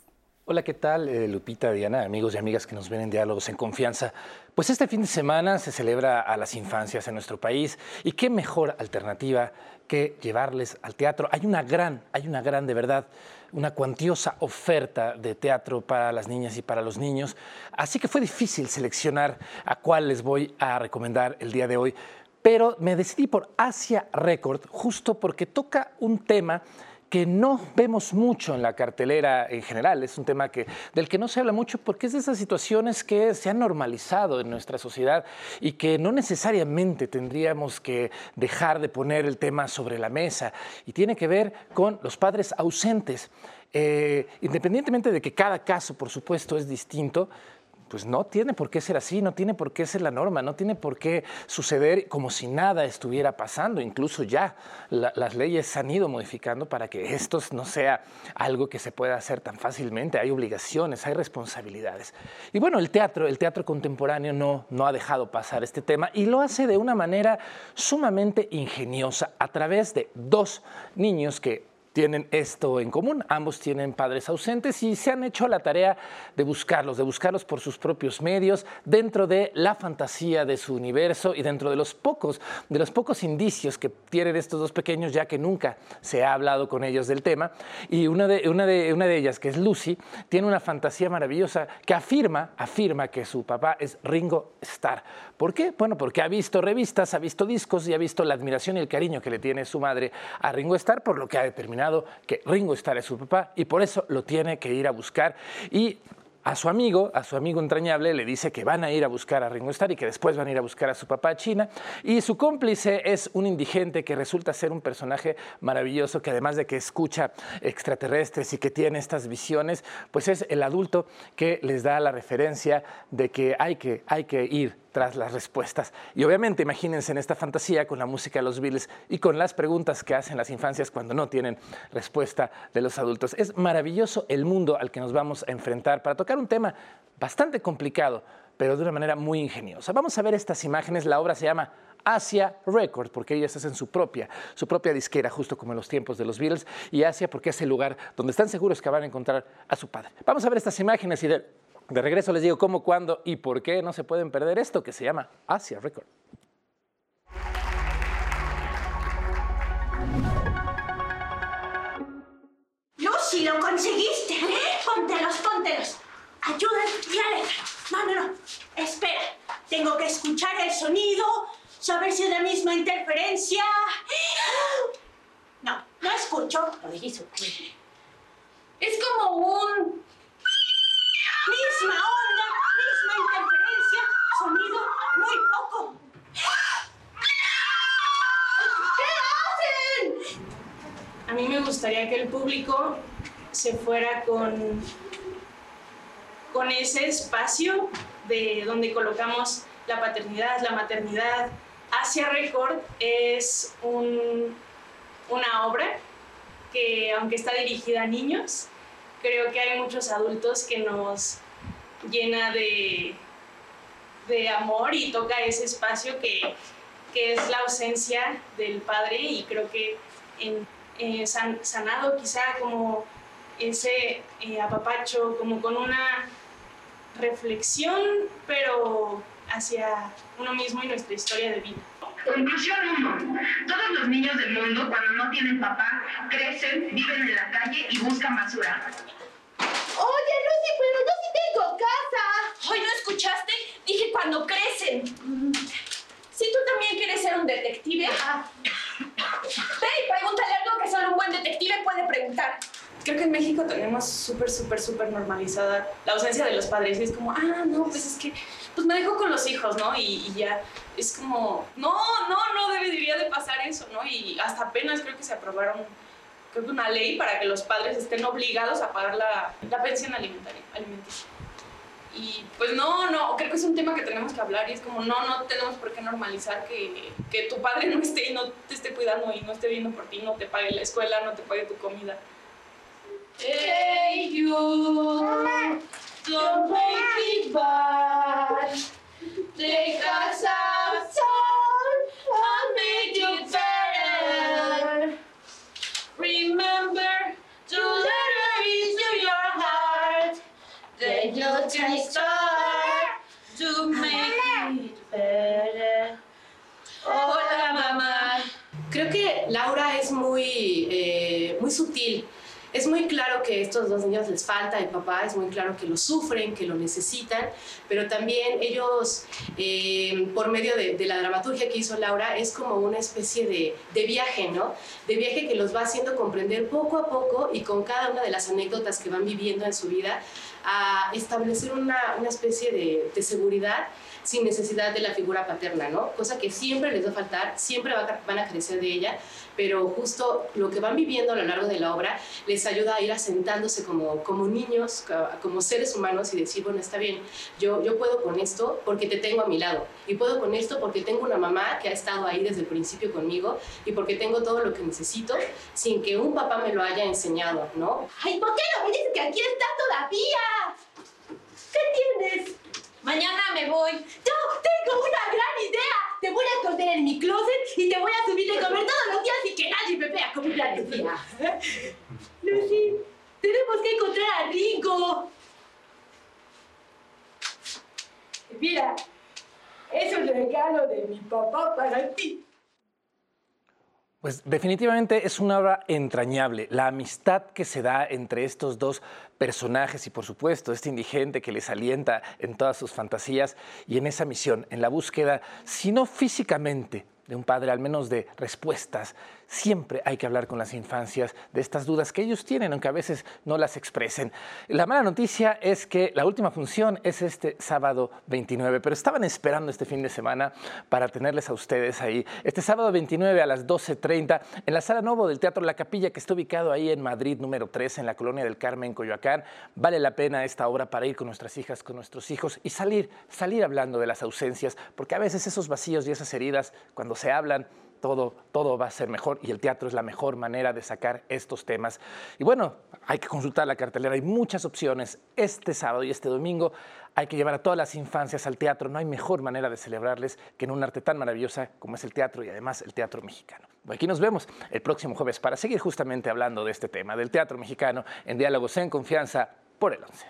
Hola, ¿qué tal? Eh, Lupita, Diana, amigos y amigas que nos ven en Diálogos en Confianza. Pues este fin de semana se celebra a las infancias en nuestro país y qué mejor alternativa que llevarles al teatro. Hay una gran, hay una gran, de verdad, una cuantiosa oferta de teatro para las niñas y para los niños. Así que fue difícil seleccionar a cuál les voy a recomendar el día de hoy. Pero me decidí por Asia Record justo porque toca un tema que no vemos mucho en la cartelera en general. Es un tema que, del que no se habla mucho porque es de esas situaciones que se han normalizado en nuestra sociedad y que no necesariamente tendríamos que dejar de poner el tema sobre la mesa. Y tiene que ver con los padres ausentes. Eh, independientemente de que cada caso, por supuesto, es distinto, pues no tiene por qué ser así, no tiene por qué ser la norma, no tiene por qué suceder como si nada estuviera pasando. Incluso ya las leyes se han ido modificando para que esto no sea algo que se pueda hacer tan fácilmente. Hay obligaciones, hay responsabilidades. Y bueno, el teatro, el teatro contemporáneo no, no ha dejado pasar este tema y lo hace de una manera sumamente ingeniosa a través de dos niños que tienen esto en común. Ambos tienen padres ausentes y se han hecho la tarea de buscarlos, de buscarlos por sus propios medios, dentro de la fantasía de su universo y dentro de los pocos, de los pocos indicios que tienen estos dos pequeños, ya que nunca se ha hablado con ellos del tema. Y una de, una de, una de ellas, que es Lucy, tiene una fantasía maravillosa que afirma, afirma que su papá es Ringo Starr. ¿Por qué? Bueno, porque ha visto revistas, ha visto discos y ha visto la admiración y el cariño que le tiene su madre a Ringo Starr, por lo que ha determinado que Ringo Starr es su papá y por eso lo tiene que ir a buscar. Y a su amigo, a su amigo entrañable, le dice que van a ir a buscar a Ringo Starr y que después van a ir a buscar a su papá a China. Y su cómplice es un indigente que resulta ser un personaje maravilloso, que además de que escucha extraterrestres y que tiene estas visiones, pues es el adulto que les da la referencia de que hay que, hay que ir tras las respuestas. Y obviamente imagínense en esta fantasía con la música de los Beatles y con las preguntas que hacen las infancias cuando no tienen respuesta de los adultos. Es maravilloso el mundo al que nos vamos a enfrentar para tocar un tema bastante complicado, pero de una manera muy ingeniosa. Vamos a ver estas imágenes. La obra se llama Asia Records, porque ellas hacen su propia, su propia disquera, justo como en los tiempos de los Beatles, y Asia porque es el lugar donde están seguros que van a encontrar a su padre. Vamos a ver estas imágenes y de de regreso les digo cómo, cuándo y por qué no se pueden perder esto que se llama Asia Record. Lucy, lo conseguiste. Póntelos, póntelos. Ayuda y alegra. No, no, no. Espera. Tengo que escuchar el sonido, saber si es la misma interferencia. No, no escucho. Lo dijiste. Es como un Misma onda, misma interferencia, sonido muy poco. ¿Qué hacen? A mí me gustaría que el público se fuera con, con ese espacio de donde colocamos la paternidad, la maternidad. Asia Record es una obra que, aunque está dirigida a niños, creo que hay muchos adultos que nos llena de, de amor y toca ese espacio que, que, es la ausencia del padre y creo que en, eh, sanado quizá como ese eh, apapacho, como con una reflexión, pero hacia uno mismo y nuestra historia de vida. Conclusión 1. Todos los niños del mundo, cuando no tienen papá, crecen, viven en la calle y buscan basura. Oye, Lucy, pero yo sí tengo casa. Hoy no escuchaste? Dije cuando crecen. Si tú también quieres ser un detective, ah. ve y pregúntale algo que solo un buen detective puede preguntar. Creo que en México tenemos súper, súper, súper normalizada la ausencia de los padres. Y es como, ah, no, pues es que, pues me dejo con los hijos, ¿no? Y, ya, es como, no, no, no debería de pasar eso, ¿no? Y hasta apenas creo que se aprobaron, creo que una ley para que los padres estén obligados a pagar la, la pensión alimentaria, alimenticia. Y pues no, no, creo que es un tema que tenemos que hablar y es como, no, no tenemos por qué normalizar que, que tu padre no esté y no te esté cuidando y no esté viendo por ti, no te pague la escuela, no te pague tu comida. Hey you, don't make me bad. Take us outside, I'll make you better. Remember can start to make it better. Hola, mamá. Creo que Laura es muy, eh, muy sutil. Es muy claro que a estos dos niños les falta el papá, es muy claro que lo sufren, que lo necesitan, pero también ellos, eh, por medio de, de, la dramaturgia que hizo Laura, es como una especie de, de, viaje, ¿no? De viaje que los va haciendo comprender poco a poco y con cada una de las anécdotas que van viviendo en su vida, a establecer una, una especie de, de seguridad sin necesidad de la figura paterna, ¿no? Cosa que siempre les va a faltar, siempre van a crecer de ella, pero justo lo que van viviendo a lo largo de la obra les ayuda a ir asentándose como, como niños, como seres humanos y decir, bueno, está bien, yo, yo puedo con esto porque te tengo a mi lado, y puedo con esto porque tengo una mamá que ha estado ahí desde el principio conmigo, y porque tengo todo lo que necesito sin que un papá me lo haya enseñado, ¿no? ¡Ay, ¿por qué no me dices que aquí está todavía? ¿Qué tienes? Mañana me voy. Yo tengo una gran idea. Te voy a esconder en mi closet y te voy a subir de comer todos los días y que nadie me vea como una alegría. Lucy, tenemos que encontrar a Rico. Mira, es un regalo de mi papá para ti. Pues definitivamente es una obra entrañable. La amistad que se da entre estos dos personajes y por supuesto este indigente que les alienta en todas sus fantasías y en esa misión, en la búsqueda, si no físicamente, de un padre, al menos de respuestas. Siempre hay que hablar con las infancias de estas dudas que ellos tienen, aunque a veces no las expresen. La mala noticia es que la última función es este sábado 29, pero estaban esperando este fin de semana para tenerles a ustedes ahí. Este sábado 29 a las 12.30 en la Sala Novo del Teatro La Capilla, que está ubicado ahí en Madrid, número 3, en la Colonia del Carmen, Coyoacán. Vale la pena esta obra para ir con nuestras hijas, con nuestros hijos y salir, salir hablando de las ausencias, porque a veces esos vacíos y esas heridas, cuando se hablan, todo, todo va a ser mejor y el teatro es la mejor manera de sacar estos temas. Y bueno, hay que consultar la cartelera, hay muchas opciones. Este sábado y este domingo hay que llevar a todas las infancias al teatro. No hay mejor manera de celebrarles que en un arte tan maravillosa como es el teatro y además el teatro mexicano. Aquí nos vemos el próximo jueves para seguir justamente hablando de este tema, del teatro mexicano en Diálogos en Confianza por el 11.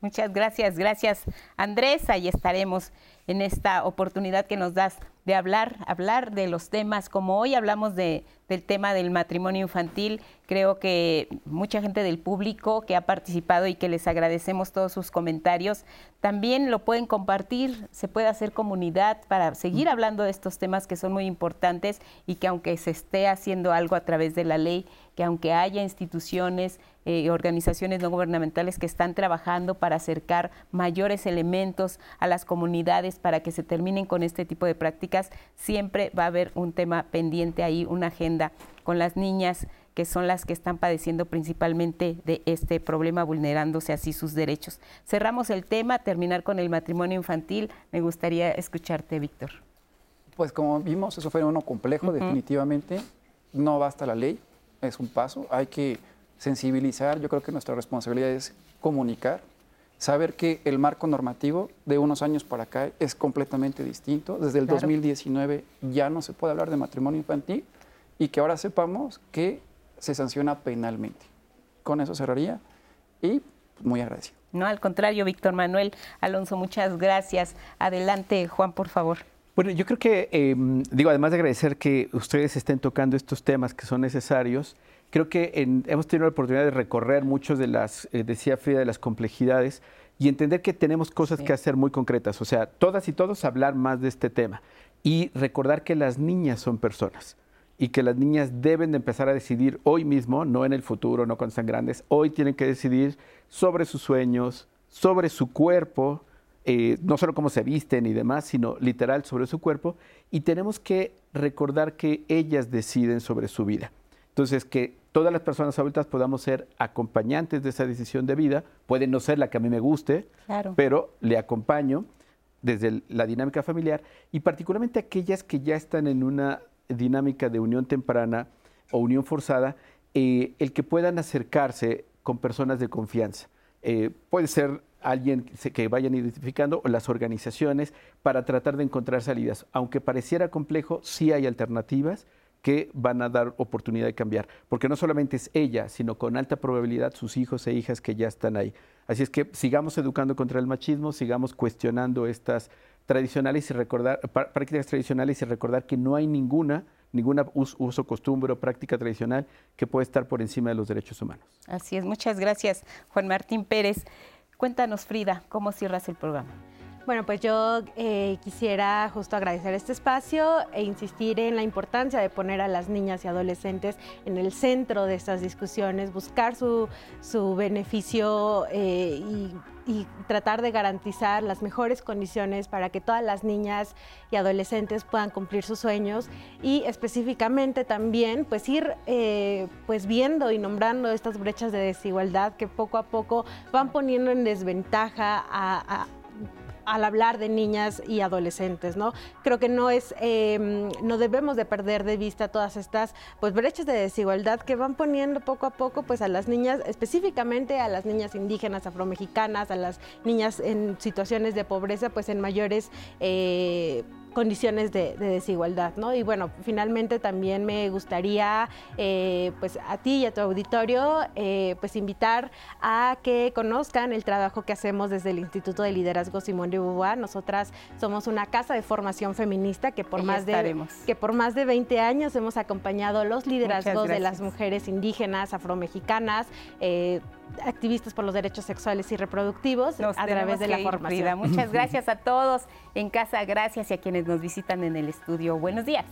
Muchas gracias, gracias Andrés. Ahí estaremos en esta oportunidad que nos das de hablar, hablar de los temas, como hoy hablamos de, del tema del matrimonio infantil, creo que mucha gente del público que ha participado y que les agradecemos todos sus comentarios, también lo pueden compartir, se puede hacer comunidad para seguir hablando de estos temas que son muy importantes y que aunque se esté haciendo algo a través de la ley, que aunque haya instituciones y eh, organizaciones no gubernamentales que están trabajando para acercar mayores elementos a las comunidades para que se terminen con este tipo de prácticas, siempre va a haber un tema pendiente ahí, una agenda con las niñas que son las que están padeciendo principalmente de este problema, vulnerándose así sus derechos. Cerramos el tema, terminar con el matrimonio infantil. Me gustaría escucharte, Víctor. Pues como vimos, eso fue uno complejo, definitivamente. No basta la ley, es un paso. Hay que sensibilizar, yo creo que nuestra responsabilidad es comunicar, saber que el marco normativo de unos años para acá es completamente distinto. Desde el 2019 ya no se puede hablar de matrimonio infantil y que ahora sepamos que se sanciona penalmente. Con eso cerraría y muy agradecido. No, al contrario, Víctor Manuel Alonso, muchas gracias. Adelante, Juan, por favor. Bueno, yo creo que, em, digo, además de agradecer que ustedes estén tocando estos temas que son necesarios, creo que hemos tenido la oportunidad de recorrer muchos de las, eh, decía Frida, de las complejidades y entender que tenemos cosas que hacer muy concretas. O sea, todas y todos hablar más de este tema y recordar que las niñas son personas y que las niñas deben de empezar a decidir hoy mismo, no en el futuro, no cuando sean grandes, hoy tienen que decidir sobre sus sueños, sobre su cuerpo, eh, no solo cómo se visten y demás, sino literal sobre su cuerpo, y tenemos que recordar que ellas deciden sobre su vida. Entonces, que todas las personas adultas podamos ser acompañantes de esa decisión de vida, puede no ser la que a mí me guste, pero le acompaño desde la dinámica familiar y particularmente aquellas que ya están en una dinámica de unión temprana o unión forzada, eh, el que puedan acercarse con personas de confianza. Eh, puede ser alguien que vayan identificando o las organizaciones para tratar de encontrar salidas. Aunque pareciera complejo, sí hay alternativas que van a dar oportunidad de cambiar, porque no solamente es ella, sino con alta probabilidad sus hijos e hijas que ya están ahí. Así es que sigamos educando contra el machismo, sigamos cuestionando estas tradicionales y recordar prácticas tradicionales y recordar que no hay ninguna ningún uso, costumbre o práctica tradicional que pueda estar por encima de los derechos humanos. Así es, muchas gracias Juan Martín Pérez. Cuéntanos Frida, ¿cómo cierras el programa? Bueno, pues yo eh, quisiera justo agradecer este espacio e insistir en la importancia de poner a las niñas y adolescentes en el centro de estas discusiones, buscar su, beneficio eh, y, y, tratar de garantizar las mejores condiciones para que todas las niñas y adolescentes puedan cumplir sus sueños y específicamente también pues ir eh, pues viendo y nombrando estas brechas de desigualdad que poco a poco van poniendo en desventaja a al hablar de niñas y adolescentes, ¿no? Creo que no es, em, no debemos de perder de vista todas estas pues brechas de desigualdad que van poniendo poco a poco pues a las niñas, específicamente a las niñas indígenas, afromexicanas, a las niñas en situaciones de pobreza, pues en mayores eh, condiciones de, desigualdad, ¿no? Y bueno, finalmente también me gustaría, eh, pues a ti y a tu auditorio, eh, pues invitar a que conozcan el trabajo que hacemos desde el Instituto de Liderazgo Simón de Beauvoir. Nosotras somos una casa de formación feminista que por, más de, que por más de 20 años hemos acompañado los liderazgos de las mujeres indígenas, afromexicanas, eh, activistas por los derechos sexuales y reproductivos a través de la formación. Muchas gracias a todos en casa, gracias y a quienes nos visitan en el estudio. Buenos días.